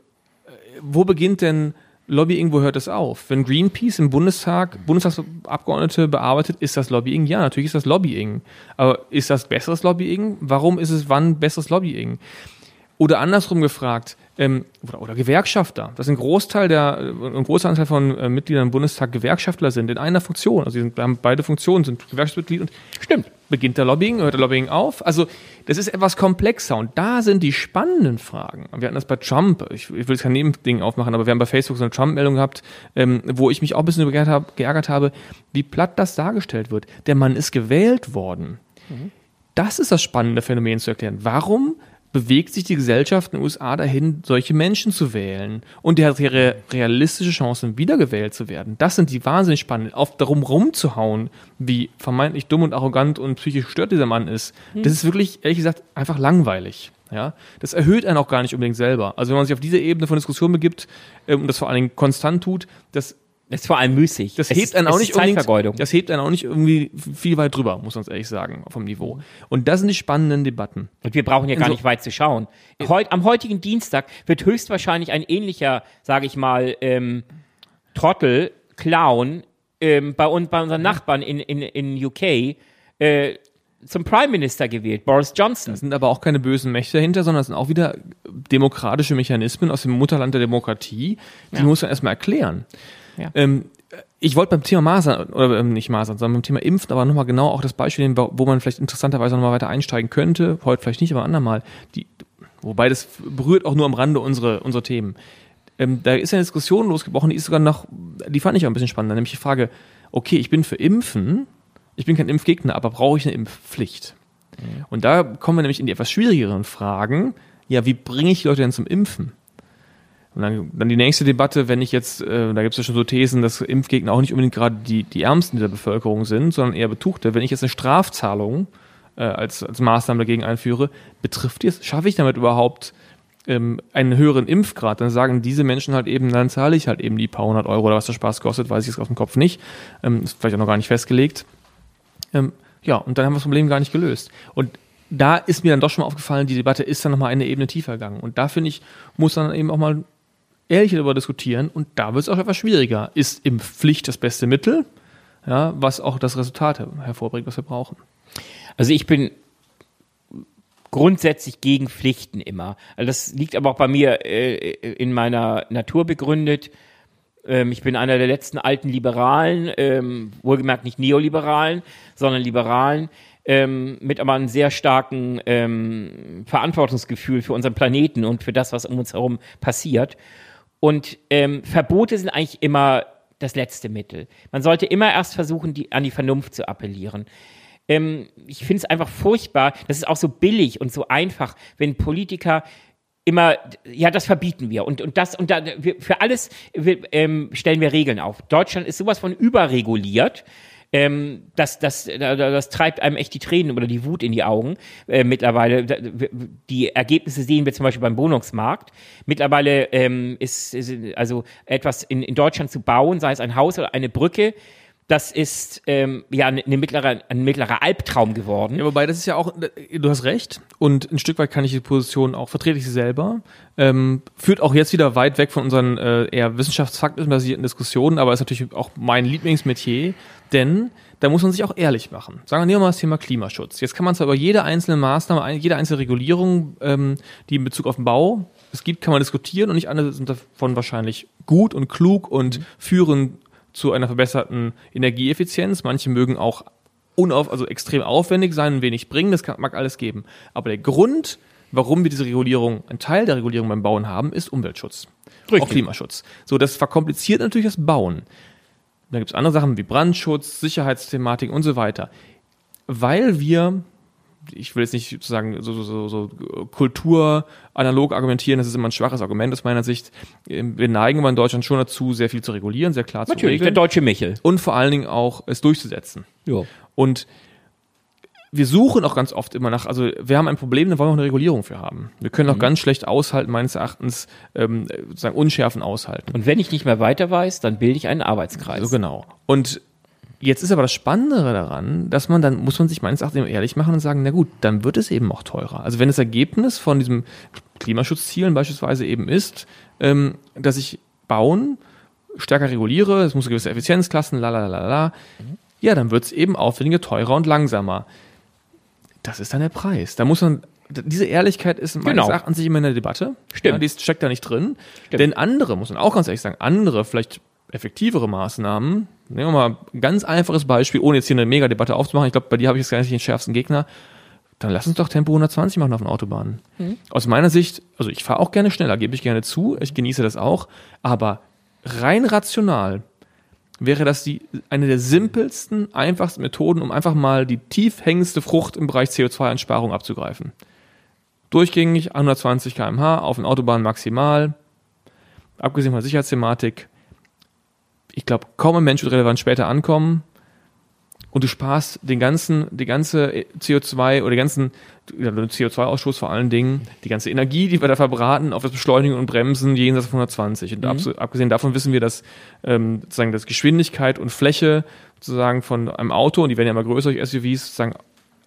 äh, wo beginnt denn Lobbying, wo hört es auf? Wenn Greenpeace im Bundestag Bundestagsabgeordnete bearbeitet, ist das Lobbying? Ja, natürlich ist das Lobbying. Aber ist das besseres Lobbying? Warum ist es wann besseres Lobbying? Oder andersrum gefragt, ähm, oder, oder Gewerkschafter, dass ein Großteil der, äh, ein großer Anteil von äh, Mitgliedern im Bundestag Gewerkschaftler sind, in einer Funktion. Also sie sind, haben beide Funktionen, sind Gewerkschaftsmitglied und Stimmt. beginnt der Lobbying, hört der Lobbying auf? Also das ist etwas komplexer und da sind die spannenden Fragen. Wir hatten das bei Trump, ich, ich will jetzt kein Nebending aufmachen, aber wir haben bei Facebook so eine Trump-Meldung gehabt, ähm, wo ich mich auch ein bisschen geärgert, hab, geärgert habe, wie platt das dargestellt wird. Der Mann ist gewählt worden. Das ist das spannende Phänomen zu erklären. Warum bewegt sich die Gesellschaft in den USA dahin, solche Menschen zu wählen? Und der hat re realistische Chancen, wiedergewählt zu werden. Das sind die wahnsinnig spannenden. Auf darum rumzuhauen, wie vermeintlich dumm und arrogant und psychisch gestört dieser Mann ist, das ist wirklich, ehrlich gesagt, einfach langweilig. Ja, das erhöht einen auch gar nicht unbedingt selber. Also wenn man sich auf diese Ebene von Diskussion begibt ähm, und das vor allen Dingen konstant tut, das Das ist vor allem müßig. das Es hebt ist- einen auch nicht Zeitvergeudung. das hebt einen auch nicht irgendwie viel weit drüber, muss man es ehrlich sagen, vom Niveau. Und das sind die spannenden Debatten. Und wir brauchen ja gar Inso- nicht weit zu schauen. Heut, am heutigen Dienstag wird höchstwahrscheinlich ein ähnlicher, sage ich mal, ähm, Trottel, Clown ähm, bei, uns, bei unseren Nachbarn in, in, in UK äh, zum Prime Minister gewählt, Boris Johnson. Es sind aber auch keine bösen Mächte dahinter, sondern es sind auch wieder demokratische Mechanismen aus dem Mutterland der Demokratie. Die muss man erstmal erklären. Ja. Ähm, ich wollte beim Thema Masern, oder ähm, nicht Masern, sondern beim Thema Impfen, aber nochmal genau auch das Beispiel nehmen, wo man vielleicht interessanterweise nochmal weiter einsteigen könnte. Heute vielleicht nicht, aber andermal. Die, wobei das berührt auch nur am Rande unsere, unsere Themen. Ähm, da ist eine Diskussion losgebrochen, die ist sogar noch, die fand ich auch ein bisschen spannender, nämlich die Frage, okay, ich bin für Impfen, ich bin kein Impfgegner, aber brauche ich eine Impfpflicht? Und da kommen wir nämlich in die etwas schwierigeren Fragen. Ja, wie bringe ich die Leute denn zum Impfen? Und dann, dann die nächste Debatte, wenn ich jetzt, äh, da gibt es ja schon so Thesen, dass Impfgegner auch nicht unbedingt gerade die, die Ärmsten dieser Bevölkerung sind, sondern eher Betuchte. Wenn ich jetzt eine Strafzahlung äh, als, als Maßnahme dagegen einführe, betrifft die es, schaffe ich damit überhaupt ähm, einen höheren Impfgrad? Dann sagen diese Menschen halt eben, dann zahle ich halt eben die paar hundert Euro oder was der Spaß kostet, weiß ich jetzt aus dem Kopf nicht. Ähm, ist vielleicht auch noch gar nicht festgelegt. Ähm, ja, und dann haben wir das Problem gar nicht gelöst. Und da ist mir dann doch schon mal aufgefallen, die Debatte ist dann nochmal eine Ebene tiefer gegangen. Und da finde ich, muss dann eben auch mal ehrlich darüber diskutieren. Und da wird es auch etwas schwieriger. Ist Impfpflicht das beste Mittel? Ja, was auch das Resultat her- hervorbringt, was wir brauchen. Also ich bin grundsätzlich gegen Pflichten immer. Also das liegt aber auch bei mir äh, in meiner Natur begründet. Ähm, ich bin einer der letzten alten Liberalen, ähm, wohlgemerkt nicht Neoliberalen, sondern Liberalen, ähm, mit aber einem sehr starken ähm, Verantwortungsgefühl für unseren Planeten und für das, was um uns herum passiert. Und ähm, Verbote sind eigentlich immer das letzte Mittel. Man sollte immer erst versuchen, die, an die Vernunft zu appellieren ähm, ich finde es einfach furchtbar. Das ist auch so billig und so einfach, wenn Politiker immer, ja, das verbieten wir und, und das und da, wir, für alles wir, ähm, stellen wir Regeln auf. Deutschland ist sowas von überreguliert. Ähm, das, das, das, treibt einem echt die Tränen oder die Wut in die Augen äh, mittlerweile. Die Ergebnisse sehen wir zum Beispiel beim Wohnungsmarkt. Mittlerweile ähm, ist, ist also etwas in, in Deutschland zu bauen, sei es ein Haus oder eine Brücke, das ist ähm, ja eine mittlere, ein mittlerer Albtraum geworden. Ja, wobei das ist ja auch, du hast recht und ein Stück weit kann ich die Position auch, vertrete ich sie selber, ähm, führt auch jetzt wieder weit weg von unseren äh, eher wissenschaftsfaktenbasierten Diskussionen, aber ist natürlich auch mein Lieblingsmetier, denn da muss man sich auch ehrlich machen. Sagen wir mal das Thema Klimaschutz. Jetzt kann man zwar über jede einzelne Maßnahme, jede einzelne Regulierung, ähm, die in Bezug auf den Bau es gibt, kann man diskutieren und nicht alle sind davon wahrscheinlich gut und klug und mhm. führen zu einer verbesserten Energieeffizienz. Manche mögen auch unauf, also extrem aufwendig sein und wenig bringen. Das kann, mag alles geben. Aber der Grund, warum wir diese Regulierung, ein Teil der Regulierung beim Bauen haben, ist Umweltschutz. Richtig. Auch Klimaschutz. So, das verkompliziert natürlich das Bauen. Da gibt es andere Sachen wie Brandschutz, Sicherheitsthematik und so weiter. Weil wir ich will jetzt nicht sozusagen so, so, so, so Kultur analog argumentieren, das ist immer ein schwaches Argument aus meiner Sicht. Ähm, wir neigen aber in Deutschland schon dazu, sehr viel zu regulieren, sehr klar Natürlich, zu regeln. der deutsche Michel. Und vor allen Dingen auch es durchzusetzen. Ja. Und wir suchen auch ganz oft immer nach, also wir haben ein Problem, da wollen wir auch eine Regulierung für haben. Wir können auch mhm. ganz schlecht aushalten, meines Erachtens, ähm, sozusagen Unschärfen aushalten. Und wenn ich nicht mehr weiter weiß, dann bilde ich einen Arbeitskreis. So genau. Und Jetzt ist aber das Spannendere daran, dass man dann, muss man sich meines Erachtens ehrlich machen und sagen, na gut, dann wird es eben auch teurer. Also wenn das Ergebnis von diesem Klimaschutzzielen beispielsweise eben ist, ähm, dass ich Bauen stärker reguliere, es muss gewisse Effizienzklassen, la la la la, ja, dann wird es eben aufwendiger, teurer und langsamer. Das ist dann der Preis. Da muss man, diese Ehrlichkeit ist meines genau. Erachtens immer in der Debatte. Stimmt. Ja, die steckt da nicht drin. Stimmt. Denn andere, muss man auch ganz ehrlich sagen, andere, vielleicht effektivere Maßnahmen, nehmen wir mal ein ganz einfaches Beispiel, ohne jetzt hier eine Mega-Debatte aufzumachen, ich glaube, bei dir habe ich jetzt gar nicht den schärfsten Gegner, dann lass uns doch Tempo 120 machen auf den Autobahnen. Mhm. Aus meiner Sicht, also ich fahre auch gerne schneller, gebe ich gerne zu, ich genieße das auch, aber rein rational wäre das die, eine der simpelsten, einfachsten Methoden, um einfach mal die tief hängendste Frucht im Bereich CO2-Einsparung abzugreifen. Durchgängig 120 km/h auf den Autobahnen maximal, abgesehen von der Sicherheitsthematik, ich glaube, kaum ein Mensch wird relevant später ankommen und du sparst den ganzen, die ganze CO2 oder den ganzen CO2-Ausstoß vor allen Dingen, die ganze Energie, die wir da verbraten, auf das Beschleunigen und Bremsen jenseits von 120. Und mhm. abgesehen davon wissen wir, dass ähm, sozusagen das Geschwindigkeit und Fläche sozusagen von einem Auto, und die werden ja immer größer durch SUVs, sozusagen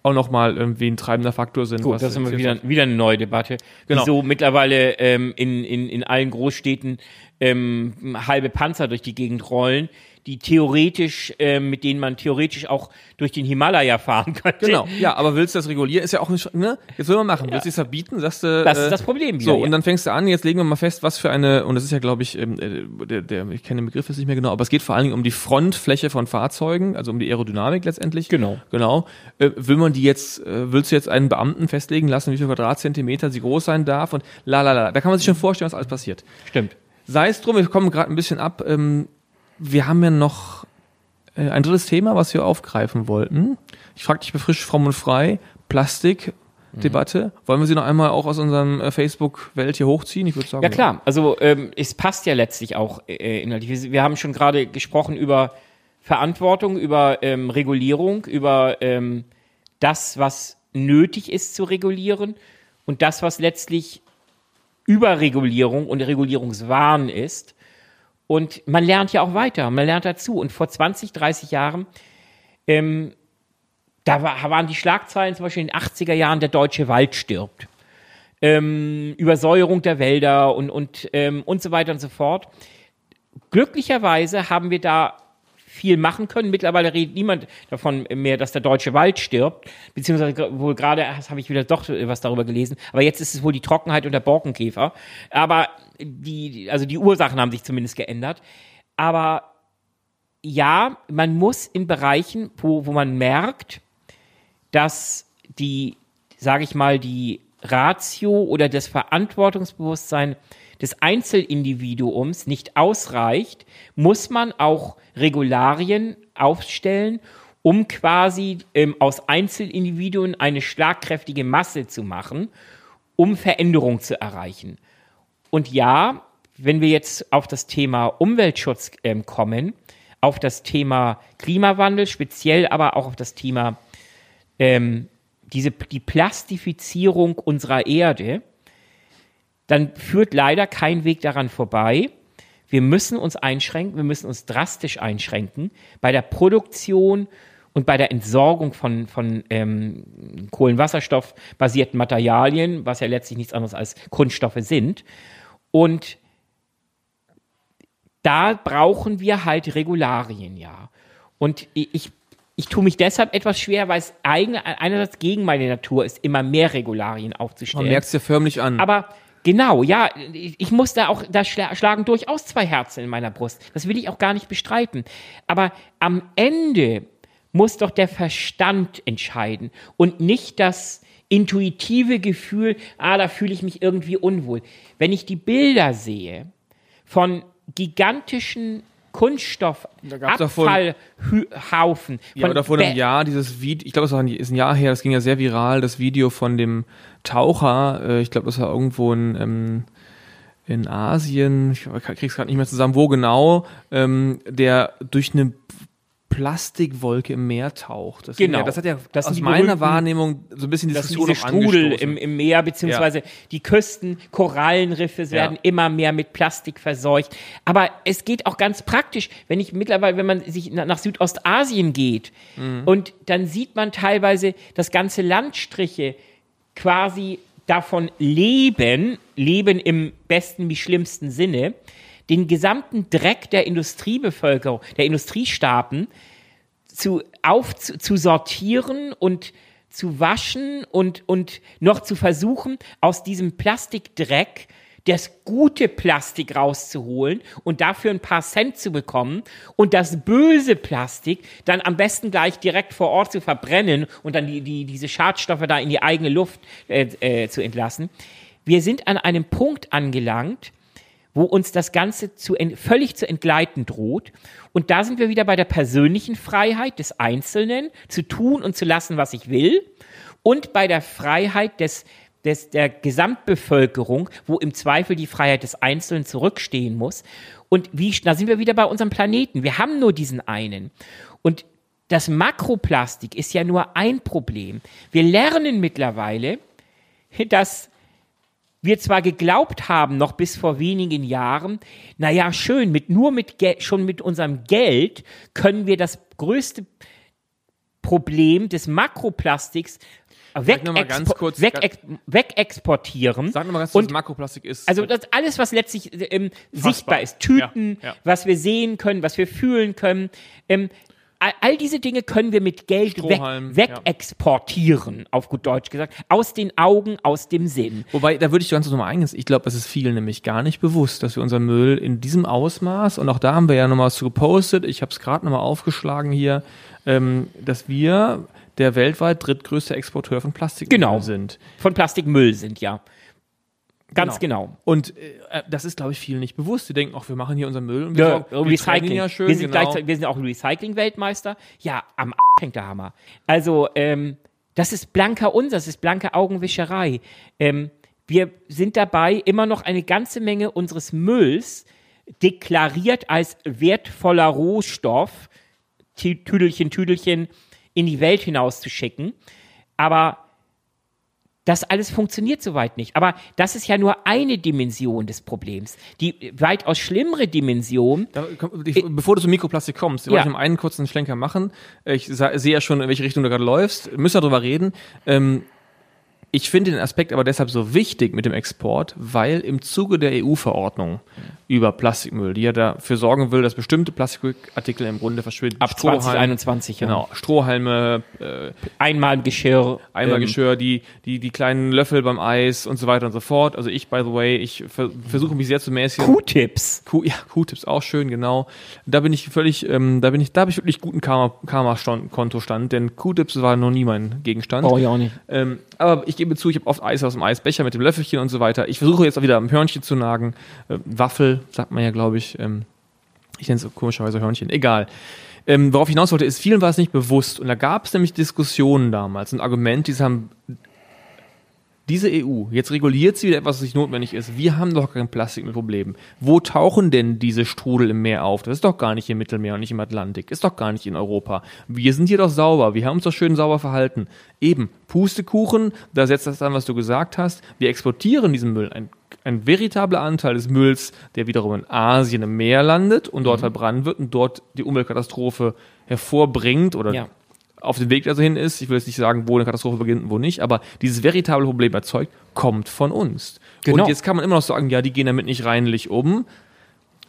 auch nochmal irgendwie ein treibender Faktor sind. Gut, das ist immer wieder, wieder eine neue Debatte. Genau. Wieso mittlerweile ähm, in, in, in allen Großstädten ähm, halbe Panzer durch die Gegend rollen, die theoretisch, äh, mit denen man theoretisch auch durch den Himalaya fahren könnte. Genau, ja, aber willst du das regulieren? Ist ja auch nicht, ne? Jetzt will man machen. Ja. Willst du es verbieten? Sagst du, das ist das Problem wieder. So, und dann fängst du an, jetzt legen wir mal fest, was für eine, und das ist ja, glaube ich, ähm, äh, der, der, ich kenne den Begriff jetzt nicht mehr genau, aber es geht vor allen Dingen um die Frontfläche von Fahrzeugen, also um die Aerodynamik letztendlich. Genau. Genau. Äh, will man die jetzt, äh, willst du jetzt einen Beamten festlegen lassen, wie viel Quadratzentimeter sie groß sein darf und la la la. Da kann man sich schon vorstellen, was alles passiert. Stimmt. Sei es drum, wir kommen gerade ein bisschen ab. Ähm, wir haben ja noch äh, ein drittes Thema, was wir aufgreifen wollten. Ich frage dich befrischt fromm und frei. Plastik. Debatte. Mhm. Wollen wir sie noch einmal auch aus unserem äh, Facebook-Welt hier hochziehen? Ich würde sagen. Ja klar, also ähm, es passt ja letztlich auch äh, inhaltlich. Wir, wir haben schon gerade gesprochen über Verantwortung, über ähm, Regulierung, über ähm, das, was nötig ist zu regulieren und das, was letztlich Überregulierung und Regulierungswahn ist. Und man lernt ja auch weiter, man lernt dazu. Und vor 20, 30 Jahren, ähm, da war, waren die Schlagzeilen zum Beispiel in den 80er Jahren, der deutsche Wald stirbt. Ähm, Übersäuerung der Wälder und, und, ähm, und so weiter und so fort. Glücklicherweise haben wir da viel machen können. Mittlerweile redet niemand davon mehr, dass der deutsche Wald stirbt, beziehungsweise wohl gerade habe ich wieder doch was darüber gelesen. Aber jetzt ist es wohl die Trockenheit und der Borkenkäfer. Aber die, also die Ursachen haben sich zumindest geändert. Aber ja, man muss in Bereichen, wo, wo man merkt, dass die, sage ich mal, die Ratio oder das Verantwortungsbewusstsein des Einzelindividuums nicht ausreicht, muss man auch Regularien aufstellen, um quasi ähm, aus Einzelindividuen eine schlagkräftige Masse zu machen, um Veränderung zu erreichen. Und ja, wenn wir jetzt auf das Thema Umweltschutz ähm, kommen, auf das Thema Klimawandel, speziell aber auch auf das Thema ähm, diese, die Plastifizierung unserer Erde, dann führt leider kein Weg daran vorbei. Wir müssen uns einschränken, wir müssen uns drastisch einschränken bei der Produktion und bei der Entsorgung von, von ähm, Kohlenwasserstoff-basierten Materialien, was ja letztlich nichts anderes als Kunststoffe sind. Und da brauchen wir halt Regularien, ja. Und ich, ich tue mich deshalb etwas schwer, weil es einerseits gegen meine Natur ist, immer mehr Regularien aufzustellen. Man merkt es ja förmlich an. Aber genau, ja, ich muss da auch, da schlagen durchaus zwei Herzen in meiner Brust. Das will ich auch gar nicht bestreiten. Aber am Ende muss doch der Verstand entscheiden und nicht das intuitive Gefühl, ah, da fühle ich mich irgendwie unwohl. Wenn ich die Bilder sehe von gigantischen Kunststoffabfallhaufen. Ja, oder vor einem Jahr dieses Video, ich glaube, es ist ein Jahr her, das ging ja sehr viral, das Video von dem Taucher, äh, ich glaube, das war irgendwo in, ähm, in Asien, ich krieg's gerade nicht mehr zusammen, wo genau, ähm, der durch eine Plastikwolke im Meer taucht. Das genau. Ja, das hat ja das aus meiner Wahrnehmung so ein bisschen die Diskussion diese Strudel im, im Meer, beziehungsweise ja. die Küsten, Korallenriffe ja. werden immer mehr mit Plastik verseucht. Aber es geht auch ganz praktisch, wenn ich mittlerweile, wenn man sich nach Südostasien geht mhm. und dann sieht man teilweise, dass ganze Landstriche quasi davon leben, leben im besten wie schlimmsten Sinne, den gesamten Dreck der Industriebevölkerung, der Industriestaaten zu, auf, zu, zu sortieren und zu waschen und, und noch zu versuchen, aus diesem Plastikdreck das gute Plastik rauszuholen und dafür ein paar Cent zu bekommen und das böse Plastik dann am besten gleich direkt vor Ort zu verbrennen und dann die, die, diese Schadstoffe da in die eigene Luft äh, äh, zu entlassen. Wir sind an einem Punkt angelangt, wo uns das Ganze zu, völlig zu entgleiten droht. Und da sind wir wieder bei der persönlichen Freiheit des Einzelnen, zu tun und zu lassen, was ich will, und bei der Freiheit des, des, der Gesamtbevölkerung, wo im Zweifel die Freiheit des Einzelnen zurückstehen muss. Und wie, da sind wir wieder bei unserem Planeten. Wir haben nur diesen einen. Und das Makroplastik ist ja nur ein Problem. Wir lernen mittlerweile, [laughs] dass wir zwar geglaubt haben, noch bis vor wenigen Jahren, naja, schön, mit, nur mit schon mit unserem Geld können wir das größte Problem des Makroplastiks wegexpo weg wegexportieren. Sag nochmal ganz kurz, was Makroplastik ist. Also das alles, was letztlich ähm, sichtbar ist. Tüten, ja, ja. was wir sehen können, was wir fühlen können. Ähm, all diese Dinge können wir mit Geld weg, wegexportieren, ja. auf gut Deutsch gesagt, aus den Augen, aus dem Sinn. Wobei, da würde ich ganz nochmal eingehen, ich glaube, es ist vielen nämlich gar nicht bewusst, dass wir unseren Müll in diesem Ausmaß, und auch da haben wir ja nochmal was zu gepostet, ich habe es gerade nochmal aufgeschlagen hier, ähm, dass wir der weltweit drittgrößte Exporteur von Plastikmüll genau. sind. Von Plastikmüll sind, ja. Ganz genau. genau. Und äh, das ist, glaube ich, vielen nicht bewusst. Die denken, auch wir machen hier unseren Müll und wir, ja, Recycling. ja schön. Wir sind, genau. wir sind auch Recycling-Weltmeister. Ja, am A hängt der Hammer. Also, ähm, das ist blanker Unsinn, das ist blanke Augenwischerei. Ähm, wir sind dabei, immer noch eine ganze Menge unseres Mülls deklariert als wertvoller Rohstoff, Tüdelchen, Tüdelchen, in die Welt hinauszuschicken. Aber das alles funktioniert soweit nicht. Aber das ist ja nur eine Dimension des Problems. Die weitaus schlimmere Dimension. Da, ich, bevor du zum Mikroplastik kommst, ja. wollte ich noch einen kurzen Schlenker machen. Ich sehe ja schon, in welche Richtung du gerade läufst. Müssen wir darüber reden. Ähm, ich finde den Aspekt aber deshalb so wichtig mit dem Export, weil im Zuge der EU-Verordnung über Plastikmüll, die ja dafür sorgen will, dass bestimmte Plastikartikel im Grunde verschwinden. Ab 2021, ja. Genau, Strohhalme, äh, Einmalgeschirr. Einmalgeschirr, ähm, die, die, die kleinen Löffel beim Eis und so weiter und so fort. Also ich, by the way, ich ver versuche mich sehr zu mäßigen. Q-Tips. Q, ja, Q-Tips auch schön, genau. Da bin ich völlig, ähm, da bin ich, da habe ich wirklich guten Karma-Kontostand, denn Q-Tips war noch nie mein Gegenstand. Oh, ja auch nicht. Ähm, aber ich gebe zu, ich habe oft Eis aus dem Eisbecher mit dem Löffelchen und so weiter. Ich versuche jetzt auch wieder am Hörnchen zu nagen. Äh, Waffel, sagt man ja, glaube ich. Ähm, ich nenne es komischerweise Hörnchen. Egal. Ähm, worauf ich hinaus wollte, ist, vielen war es nicht bewusst. Und da gab es nämlich Diskussionen damals und Argumente, die haben diese EU, jetzt reguliert sie wieder etwas, was nicht notwendig ist. Wir haben doch kein Plastikproblem. Wo tauchen denn diese Strudel im Meer auf? Das ist doch gar nicht im Mittelmeer und nicht im Atlantik. Ist doch gar nicht in Europa. Wir sind hier doch sauber. Wir haben uns doch schön sauber verhalten. Eben, Pustekuchen, da setzt das an, was du gesagt hast. Wir exportieren diesen Müll. Ein, ein veritabler Anteil des Mülls, der wiederum in Asien im Meer landet und dort verbrannt wird und dort die Umweltkatastrophe hervorbringt oder Ja. Auf dem Weg dahin ist. Ich will jetzt nicht sagen, wo eine Katastrophe beginnt und wo nicht, aber dieses veritable Problem erzeugt, kommt von uns. Genau. Und jetzt kann man immer noch sagen, ja, die gehen damit nicht reinlich um.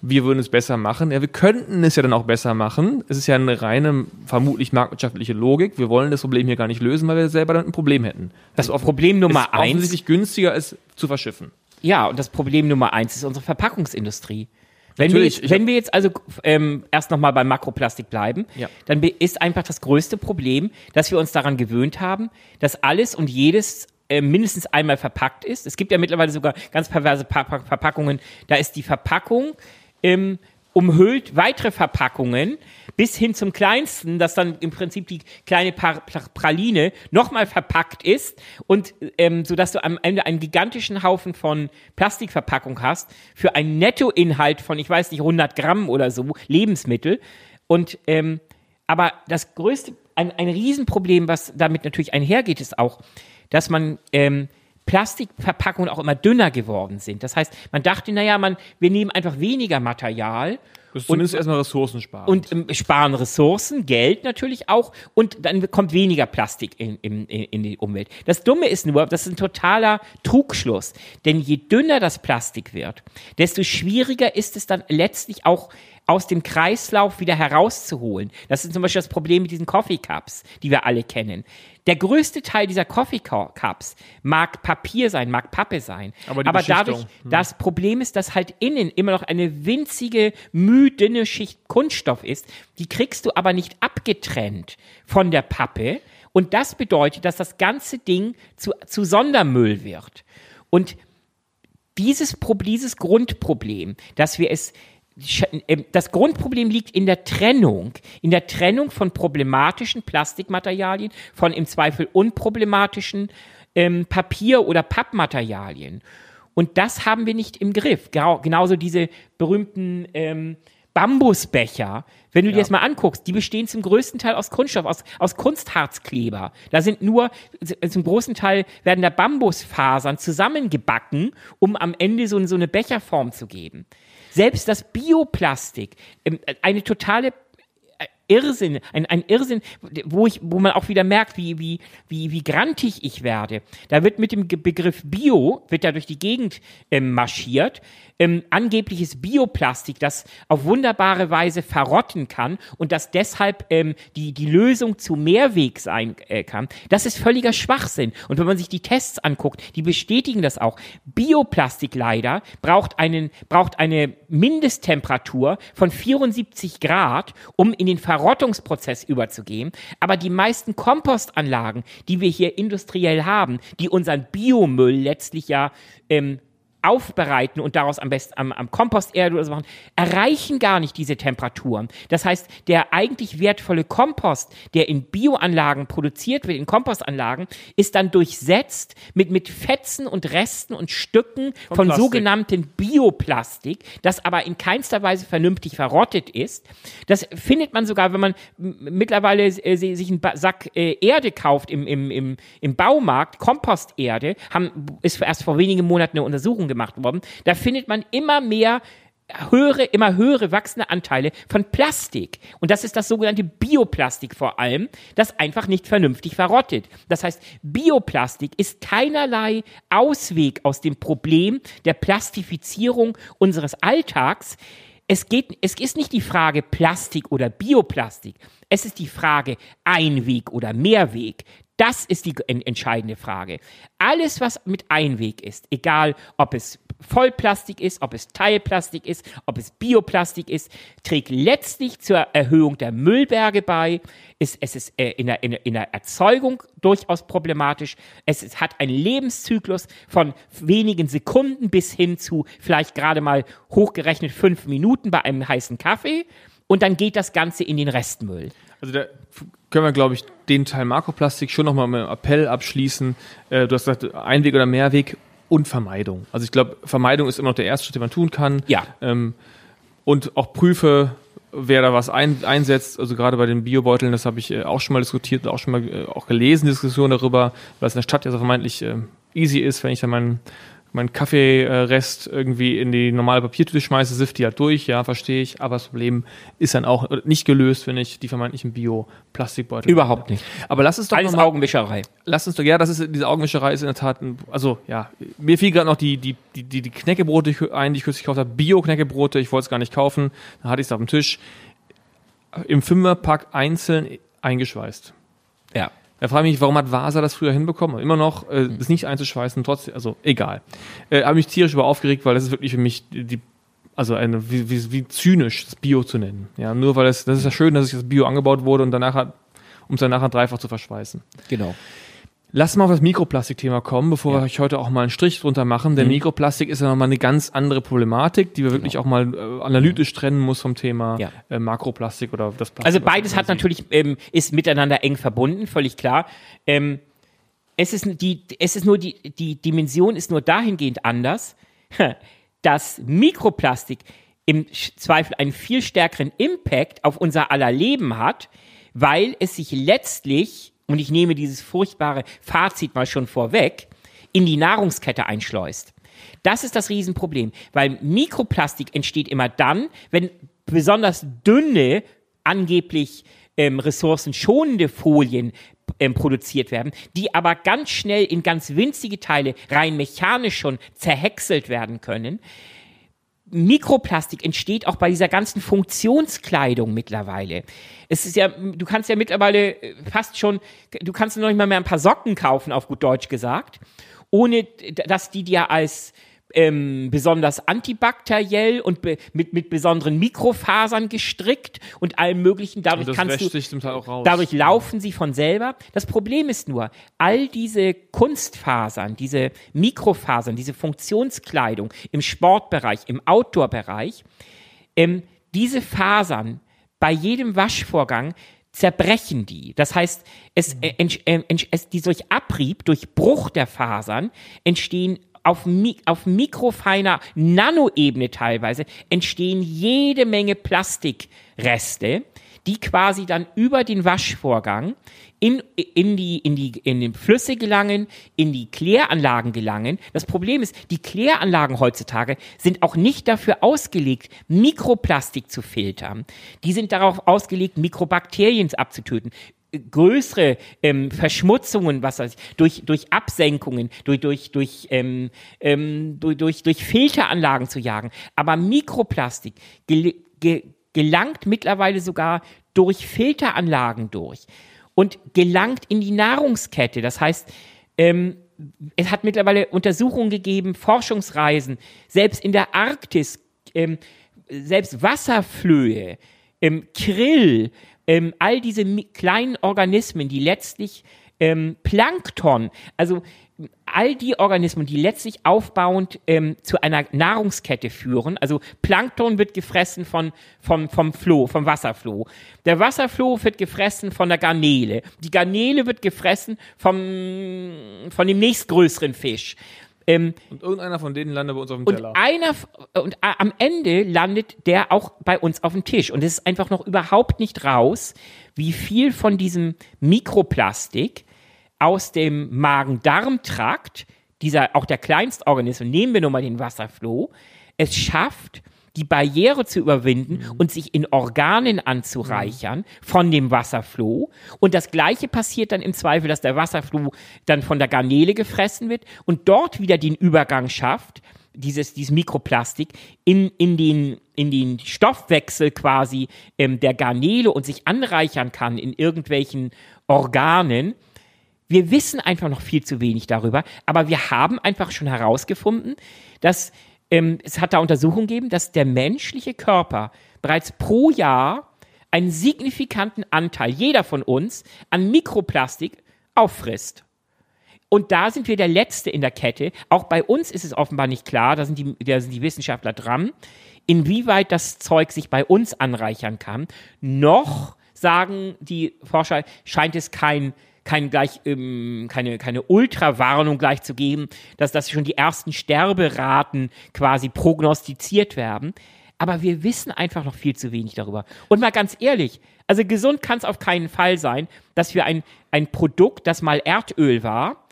Wir würden es besser machen. Ja, wir könnten es ja dann auch besser machen. Es ist ja eine reine, vermutlich marktwirtschaftliche Logik. Wir wollen das Problem hier gar nicht lösen, weil wir selber dann ein Problem hätten. Das Problem Nummer es eins offensichtlich günstiger ist, zu verschiffen. Ja, und das Problem Nummer eins ist unsere Verpackungsindustrie. Wenn, wir jetzt, wenn wir jetzt also ähm, erst nochmal beim Makroplastik bleiben, Ja. dann ist einfach das größte Problem, dass wir uns daran gewöhnt haben, dass alles und jedes äh, mindestens einmal verpackt ist. Es gibt ja mittlerweile sogar ganz perverse pa Pa- Verpackungen. Da ist die Verpackung ähm, umhüllt weitere Verpackungen bis hin zum kleinsten, dass dann im Prinzip die kleine Praline nochmal verpackt ist und ähm, so dass du am Ende einen gigantischen Haufen von Plastikverpackung hast für einen Nettoinhalt von, ich weiß nicht, 100 Gramm oder so Lebensmittel. Und ähm, aber das größte, ein, ein Riesenproblem, was damit natürlich einhergeht, ist auch, dass man ähm, Plastikverpackungen auch immer dünner geworden sind. Das heißt, man dachte, naja, man, wir nehmen einfach weniger Material Das ist zumindest erstmal Ressourcen sparen. und ähm, sparen Ressourcen, Geld natürlich auch und dann kommt weniger Plastik in, in, in die Umwelt. Das Dumme ist nur, das ist ein totaler Trugschluss, denn je dünner das Plastik wird, desto schwieriger ist es dann letztlich auch aus dem Kreislauf wieder herauszuholen. Das ist zum Beispiel das Problem mit diesen Coffee Cups, die wir alle kennen. Der größte Teil dieser Coffee Cups mag Papier sein, mag Pappe sein. Aber die dadurch, hm. das Problem ist, dass halt innen immer noch eine winzige, mühdünne Schicht Kunststoff ist. Die kriegst du aber nicht abgetrennt von der Pappe. Und das bedeutet, dass das ganze Ding zu, zu Sondermüll wird. Und dieses, dieses Grundproblem, dass wir es das Grundproblem liegt in der Trennung, in der Trennung von problematischen Plastikmaterialien, von im Zweifel unproblematischen ähm, Papier- oder Pappmaterialien. Und das haben wir nicht im Griff. Genau, genauso diese berühmten ähm, Bambusbecher, wenn du dir das mal anguckst, die bestehen zum größten Teil aus Kunststoff, aus, aus Kunstharzkleber. Da sind nur, zum großen Teil werden da Bambusfasern zusammengebacken, um am Ende so, so eine Becherform zu geben. Selbst das Bioplastik, ähm, eine totale Irrsinn, ein, ein Irrsinn, wo ich, wo man auch wieder merkt, wie, wie, wie, wie grantig ich werde. Da wird mit dem Begriff Bio, wird da durch die Gegend ähm, marschiert, ähm, angebliches Bioplastik, das auf wunderbare Weise verrotten kann und das deshalb ähm, die, die Lösung zu Mehrweg sein äh, kann. Das ist völliger Schwachsinn. Und wenn man sich die Tests anguckt, die bestätigen das auch. Bioplastik leider braucht einen, braucht eine Mindesttemperatur von 74 Grad, um in den Verrottungsprozess überzugehen. Aber die meisten Kompostanlagen, die wir hier industriell haben, die unseren Biomüll letztlich ja ähm, aufbereiten und daraus am besten am, am Komposterde oder so machen, erreichen gar nicht diese Temperaturen. Das heißt, der eigentlich wertvolle Kompost, der in Bioanlagen produziert wird, in Kompostanlagen, ist dann durchsetzt mit, mit Fetzen und Resten und Stücken von, Plastik. sogenannten Bioplastik, das aber in keinster Weise vernünftig verrottet ist. Das findet man sogar, wenn man mittlerweile äh, si- sich einen Ba- Sack äh, Erde kauft im, im, im, im Baumarkt, Komposterde, haben, ist erst vor wenigen Monaten eine Untersuchung gemacht worden. Da findet man immer mehr höhere, immer höhere wachsende Anteile von Plastik. Und das ist das sogenannte Bioplastik vor allem, das einfach nicht vernünftig verrottet. Das heißt, Bioplastik ist keinerlei Ausweg aus dem Problem der Plastifizierung unseres Alltags. Es, geht, es ist nicht die Frage Plastik oder Bioplastik. Es ist die Frage Einweg oder Mehrweg. Das ist die en- entscheidende Frage. Alles, was mit Einweg ist, egal ob es Vollplastik ist, ob es Teilplastik ist, ob es Bioplastik ist, trägt letztlich zur Erhöhung der Müllberge bei. Es, es ist äh, in, der, in, der, Erzeugung durchaus problematisch. Es ist, hat einen Lebenszyklus von wenigen Sekunden bis hin zu vielleicht gerade mal hochgerechnet fünf Minuten bei einem heißen Kaffee. Und dann geht das Ganze in den Restmüll. Also da können wir, glaube ich, den Teil Makroplastik schon nochmal mit einem Appell abschließen. Äh, du hast gesagt, Einweg oder Mehrweg und Vermeidung. Also ich glaube, Vermeidung ist immer noch der erste Schritt, den man tun kann. Ja. Ähm, und auch prüfe, wer da was ein, einsetzt. Also gerade bei den Biobeuteln, das habe ich äh, auch schon mal diskutiert und auch schon mal äh, auch gelesen, Diskussionen darüber, weil es in der Stadt ja so vermeintlich äh, easy ist, wenn ich dann meinen mein Kaffeerest irgendwie in die normale Papiertüte schmeiße, sift die halt durch, ja, verstehe ich. Aber das Problem ist dann auch nicht gelöst, wenn ich die vermeintlichen Bio-Plastikbeutel. Überhaupt nicht. Aber lass es doch Alles mal, Augenwischerei. lass uns doch, ja, das ist, diese Augenwischerei ist in der Tat, ein, also, ja, mir fiel gerade noch die, die, die, die, die Knäckebrote ein, die ich kürzlich gekauft habe, Bio-Knäckebrote, ich wollte es gar nicht kaufen, dann hatte ich es auf dem Tisch, im Fünferpack einzeln eingeschweißt. Ja. Da frage ich mich, warum hat Vasa das früher hinbekommen? Immer noch, äh, das nicht einzuschweißen, trotzdem, also egal. Äh, habe mich tierisch über aufgeregt, weil das ist wirklich für mich die, also eine, wie, wie, wie zynisch, das Bio zu nennen. Ja, nur weil es, das ist ja schön, dass das Bio angebaut wurde und danach hat, um es dann nachher dreifach zu verschweißen. Genau. Lass mal auf das Mikroplastikthema kommen, bevor Ja. wir euch heute auch mal einen Strich drunter machen. Denn Mhm. Mikroplastik ist ja nochmal eine ganz andere Problematik, die wir wirklich auch mal äh, analytisch trennen muss vom Thema Ja. äh, Makroplastik oder das Plastik. Also beides hat natürlich, ähm, ist miteinander eng verbunden, völlig klar. Ähm, es ist die, es ist nur die, die Dimension ist nur dahingehend anders, [laughs] dass Mikroplastik im Zweifel einen viel stärkeren Impact auf unser aller Leben hat, weil es sich letztlich, und ich nehme dieses furchtbare Fazit mal schon vorweg, in die Nahrungskette einschleust. Das ist das Riesenproblem, weil Mikroplastik entsteht immer dann, wenn besonders dünne, angeblich ähm, ressourcenschonende Folien ähm, produziert werden, die aber ganz schnell in ganz winzige Teile rein mechanisch schon zerhäckselt werden können. Mikroplastik entsteht auch bei dieser ganzen Funktionskleidung mittlerweile. Es ist ja, du kannst ja mittlerweile äh, fast schon, du kannst noch nicht mal mehr ein paar Socken kaufen, auf gut Deutsch gesagt, ohne dass die dir als ähm, besonders antibakteriell und be mit, mit besonderen Mikrofasern gestrickt und allem möglichen. Dadurch Und kannst du. Dadurch laufen sie von selber. Das Problem ist nur, all diese Kunstfasern, diese Mikrofasern, diese Funktionskleidung im Sportbereich, im Outdoor-Bereich, ähm, diese Fasern bei jedem Waschvorgang zerbrechen die. Das heißt, es, äh, entsch- äh, entsch- es, die durch Abrieb, durch Bruch der Fasern entstehen auf, auf mikrofeiner Nanoebene teilweise entstehen jede Menge Plastikreste, die quasi dann über den Waschvorgang in, in, die, in, die, in die Flüsse gelangen, in die Kläranlagen gelangen. Das Problem ist, die Kläranlagen heutzutage sind auch nicht dafür ausgelegt, Mikroplastik zu filtern. Die sind darauf ausgelegt, Mikrobakterien abzutöten größere ähm, Verschmutzungen, was weiß ich, durch, durch Absenkungen, durch, durch, durch, ähm, ähm, durch, durch, durch Filteranlagen zu jagen. Aber Mikroplastik gel ge gelangt mittlerweile sogar durch Filteranlagen durch und gelangt in die Nahrungskette. Das heißt, ähm, es hat mittlerweile Untersuchungen gegeben, Forschungsreisen, selbst in der Arktis, ähm, selbst Wasserflöhe, ähm, Krill, ähm, all diese kleinen Organismen, die letztlich ähm, Plankton, also all die Organismen, die letztlich aufbauend ähm, zu einer Nahrungskette führen. Also Plankton wird gefressen von, vom, vom Floh, vom Wasserfloh. Der Wasserfloh wird gefressen von der Garnele. Die Garnele wird gefressen vom, von dem nächstgrößeren Fisch. Ähm, Und irgendeiner von denen landet bei uns auf dem und Teller. einer f- und am Ende landet der auch bei uns auf dem Tisch und es ist einfach noch überhaupt nicht raus, wie viel von diesem Mikroplastik aus dem Magen-Darm-Trakt, dieser auch der Kleinstorganismen, nehmen wir nur mal den Wasserfloh, es schafft, die Barriere zu überwinden und sich in Organen anzureichern von dem Wasserfloh. Und das Gleiche passiert dann im Zweifel, dass der Wasserfloh dann von der Garnele gefressen wird und dort wieder den Übergang schafft, dieses, dieses Mikroplastik in, in, den, in den Stoffwechsel quasi ähm, der Garnele und sich anreichern kann in irgendwelchen Organen. Wir wissen einfach noch viel zu wenig darüber, aber wir haben einfach schon herausgefunden, dass ähm, es hat da Untersuchungen gegeben, dass der menschliche Körper bereits pro Jahr einen signifikanten Anteil, jeder von uns, an Mikroplastik auffrisst. Und da sind wir der Letzte in der Kette. Auch bei uns ist es offenbar nicht klar, da sind die, da sind die Wissenschaftler dran. inwieweit das Zeug sich bei uns anreichern kann, noch sagen die Forscher, scheint es kein kein gleich, ähm, keine, keine Ultrawarnung gleich zu geben, dass, dass schon die ersten Sterberaten quasi prognostiziert werden. Aber wir wissen einfach noch viel zu wenig darüber. Und mal ganz ehrlich, also gesund kann es auf keinen Fall sein, dass wir ein, ein Produkt, das mal Erdöl war,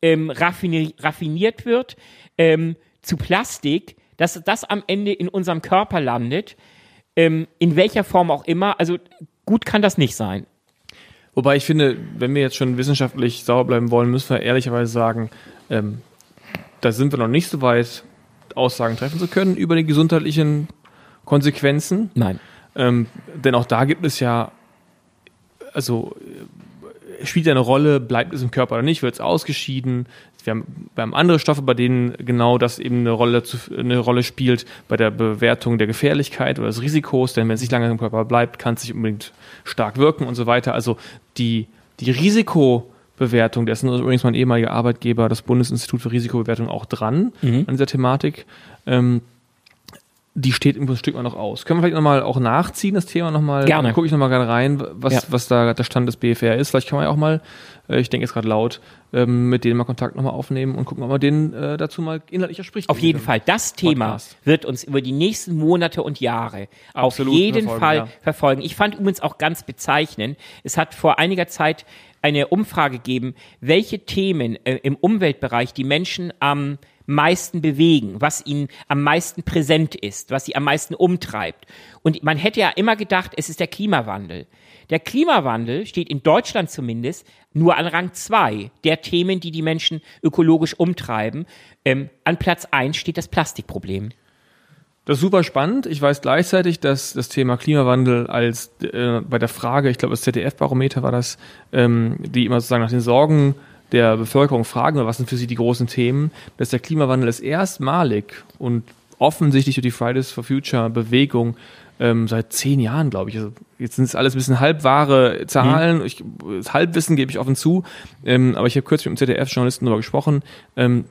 ähm, raffinier, raffiniert wird ähm, zu Plastik, dass das am Ende in unserem Körper landet, ähm, in welcher Form auch immer. Also gut kann das nicht sein. Wobei ich finde, wenn wir jetzt schon wissenschaftlich sauer bleiben wollen, müssen wir ehrlicherweise sagen, ähm, da sind wir noch nicht so weit, Aussagen treffen zu können über die gesundheitlichen Konsequenzen. Nein. Ähm, denn auch da gibt es ja, also äh, spielt ja eine Rolle, bleibt es im Körper oder nicht, wird es ausgeschieden. Wir haben, wir haben andere Stoffe, bei denen genau das eben eine Rolle, eine Rolle spielt bei der Bewertung der Gefährlichkeit oder des Risikos, denn wenn es nicht lange im Körper bleibt, kann es nicht unbedingt stark wirken und so weiter. Also die, die Risikobewertung, dessen ist übrigens mein ehemaliger Arbeitgeber, das Bundesinstitut für Risikobewertung, auch dran Mhm. an dieser Thematik. Ähm, die steht im Stück mal noch aus. Können wir vielleicht nochmal auch nachziehen, das Thema nochmal? Gerne. Gucke ich nochmal gerade rein, was, Ja. was da der Stand des BFR ist. Vielleicht kann man ja auch mal, äh, ich denke jetzt gerade laut, ähm, mit denen mal Kontakt nochmal aufnehmen und gucken, ob man denen äh, dazu mal inhaltlicher spricht. Auf jeden Fall. Das Thema Podcast. wird uns über die nächsten Monate und Jahre Absolut auf jeden verfolgen, Fall ja. verfolgen. Ich fand übrigens auch ganz bezeichnend, es hat vor einiger Zeit eine Umfrage gegeben, welche Themen äh, im Umweltbereich die Menschen am meisten bewegen, was ihnen am meisten präsent ist, was sie am meisten umtreibt. Und man hätte ja immer gedacht, es ist der Klimawandel. Der Klimawandel steht in Deutschland zumindest nur an Rang zwei der Themen, die die Menschen ökologisch umtreiben. Ähm, an Platz eins steht das Plastikproblem. Das ist super spannend. Ich weiß gleichzeitig, dass das Thema Klimawandel als äh, bei der Frage, ich glaube, das ZDF-Barometer war das, ähm, die immer sozusagen nach den Sorgen der Bevölkerung fragen, was sind für sie die großen Themen, dass der Klimawandel ist erstmalig und offensichtlich durch die Fridays for Future Bewegung ähm, seit zehn Jahren, glaube ich. Also jetzt sind es alles ein bisschen halbwahre Zahlen. Ich, das Halbwissen gebe ich offen zu. Ähm, aber ich habe kürzlich mit dem ZDF-Journalisten darüber gesprochen. Ähm,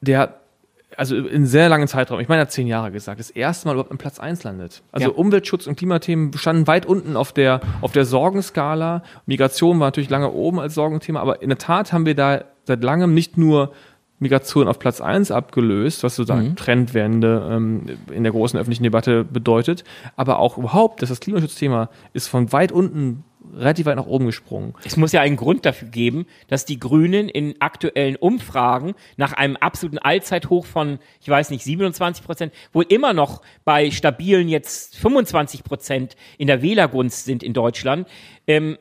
der also in sehr langen Zeitraum, ich meine, er hat zehn Jahre gesagt, das erste Mal überhaupt am Platz eins landet. Also Ja. Umweltschutz und Klimathemen standen weit unten auf der, auf der Sorgenskala. Migration war natürlich lange oben als Sorgenthema, aber in der Tat haben wir da seit langem nicht nur Migration auf Platz eins abgelöst, was sozusagen Trendwende ähm, in der großen öffentlichen Debatte bedeutet, aber auch überhaupt, dass das Klimaschutzthema ist von weit unten relativ weit nach oben gesprungen. Es muss ja einen Grund dafür geben, dass die Grünen in aktuellen Umfragen nach einem absoluten Allzeithoch von, ich weiß nicht, 27 Prozent, wohl immer noch bei stabilen jetzt 25 Prozent in der Wählergunst sind in Deutschland. Ähm,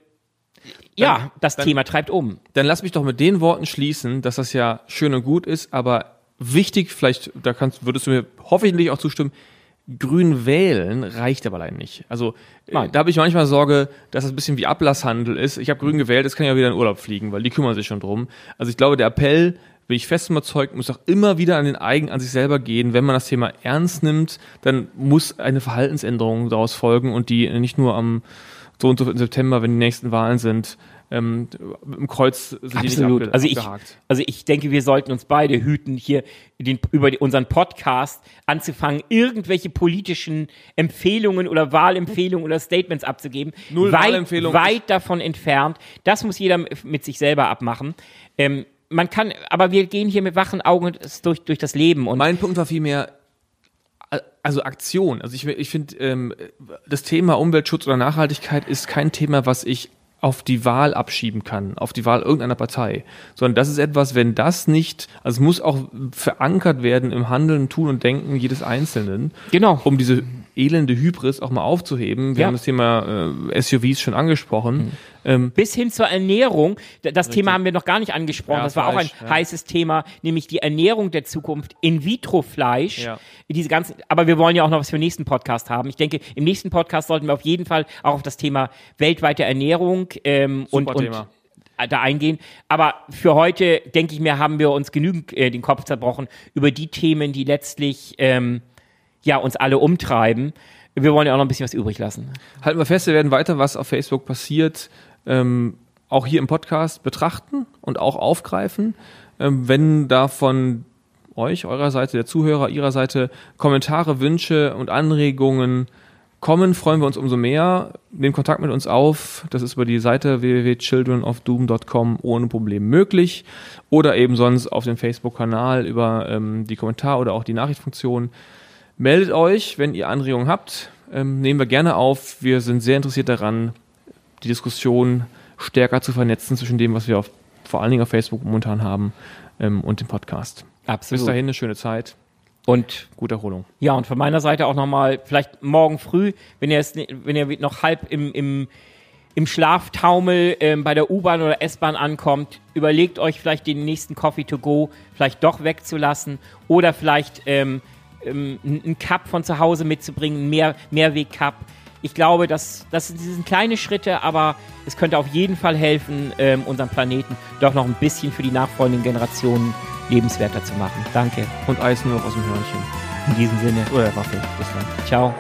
ja, das dann- Thema treibt um. Dann lass mich doch mit den Worten schließen, dass das ja schön und gut ist, aber wichtig, vielleicht, da kannst, würdest du mir hoffentlich auch zustimmen, grün wählen reicht aber leider nicht. Also äh, Nein. da habe ich manchmal Sorge, dass es ein bisschen wie Ablasshandel ist. Ich habe grün gewählt, jetzt kann ich ja wieder in Urlaub fliegen, weil die kümmern sich schon drum. Also ich glaube, der Appell, bin ich fest überzeugt, muss auch immer wieder an den eigen, an sich selber gehen. Wenn man das Thema ernst nimmt, dann muss eine Verhaltensänderung daraus folgen und die nicht nur am so und so im September, wenn die nächsten Wahlen sind, ähm, im Kreuz sind die nicht Absolut. Also ich, also ich denke, wir sollten uns beide hüten, hier den, über unseren Podcast anzufangen, irgendwelche politischen Empfehlungen oder Wahlempfehlungen oder Statements abzugeben. Null weit. Weit davon entfernt. Das muss jeder mit sich selber abmachen. Ähm, man kann, aber wir gehen hier mit wachen Augen durch, durch das Leben und Mein Punkt war vielmehr, also Aktion. Also ich, ich finde, ähm, das Thema Umweltschutz oder Nachhaltigkeit ist kein Thema, was ich auf die Wahl abschieben kann, auf die Wahl irgendeiner Partei, sondern das ist etwas, wenn das nicht, also es muss auch verankert werden im Handeln, Tun und Denken jedes Einzelnen, Genau. um diese elende Hybris auch mal aufzuheben. Wir Ja. haben das Thema äh, SUVs schon angesprochen. Ähm, bis hin zur Ernährung. Das Thema haben wir noch gar nicht angesprochen. Ja, das war Fleisch, auch ein ja. heißes Thema, nämlich die Ernährung der Zukunft. In-vitro-Fleisch. Diese ganzen, aber wir wollen ja auch noch was für den nächsten Podcast haben. Ich denke, im nächsten Podcast sollten wir auf jeden Fall auch auf das Thema weltweite Ernährung ähm, und, Super und Thema. äh, da eingehen. Aber für heute, denke ich mir, haben wir uns genügend äh, den Kopf zerbrochen über die Themen, die letztlich ähm, ja, uns alle umtreiben. Wir wollen ja auch noch ein bisschen was übrig lassen. halten wir fest, wir werden weiter, was auf Facebook passiert, ähm, auch hier im Podcast betrachten und auch aufgreifen. Ähm, wenn davon euch, eurer Seite, der Zuhörer, ihrer Seite Kommentare, Wünsche und Anregungen kommen, freuen wir uns umso mehr. Nehmt Kontakt mit uns auf. Das ist über die Seite www.childrenofdoom.com ohne Problem möglich. Oder eben sonst auf dem Facebook-Kanal über ähm, die Kommentar- oder auch die Nachrichtfunktion. Meldet euch, wenn ihr Anregungen habt. Ähm, nehmen wir gerne auf. Wir sind sehr interessiert daran, die Diskussion stärker zu vernetzen zwischen dem, was wir auf, vor allen Dingen auf Facebook momentan haben ähm, und dem Podcast. Absolut. Bis dahin eine schöne Zeit. Und Gute Erholung. ja, und von meiner Seite auch nochmal, vielleicht morgen früh, wenn ihr, es, wenn ihr noch halb im, im, im Schlaftaumel ähm, bei der U-Bahn oder S-Bahn ankommt, überlegt euch vielleicht den nächsten Coffee to go vielleicht doch wegzulassen oder vielleicht ähm, ähm, einen Cup von zu Hause mitzubringen, einen Mehr, Mehrweg-Cup. Ich glaube, dass das sind kleine Schritte, aber es könnte auf jeden Fall helfen, ähm, unseren Planeten doch noch ein bisschen für die nachfolgenden Generationen lebenswerter zu machen. Danke. Und Eis nur noch aus dem Hörnchen. In diesem Sinne. Oder der Waffel. Bis dann. Ciao.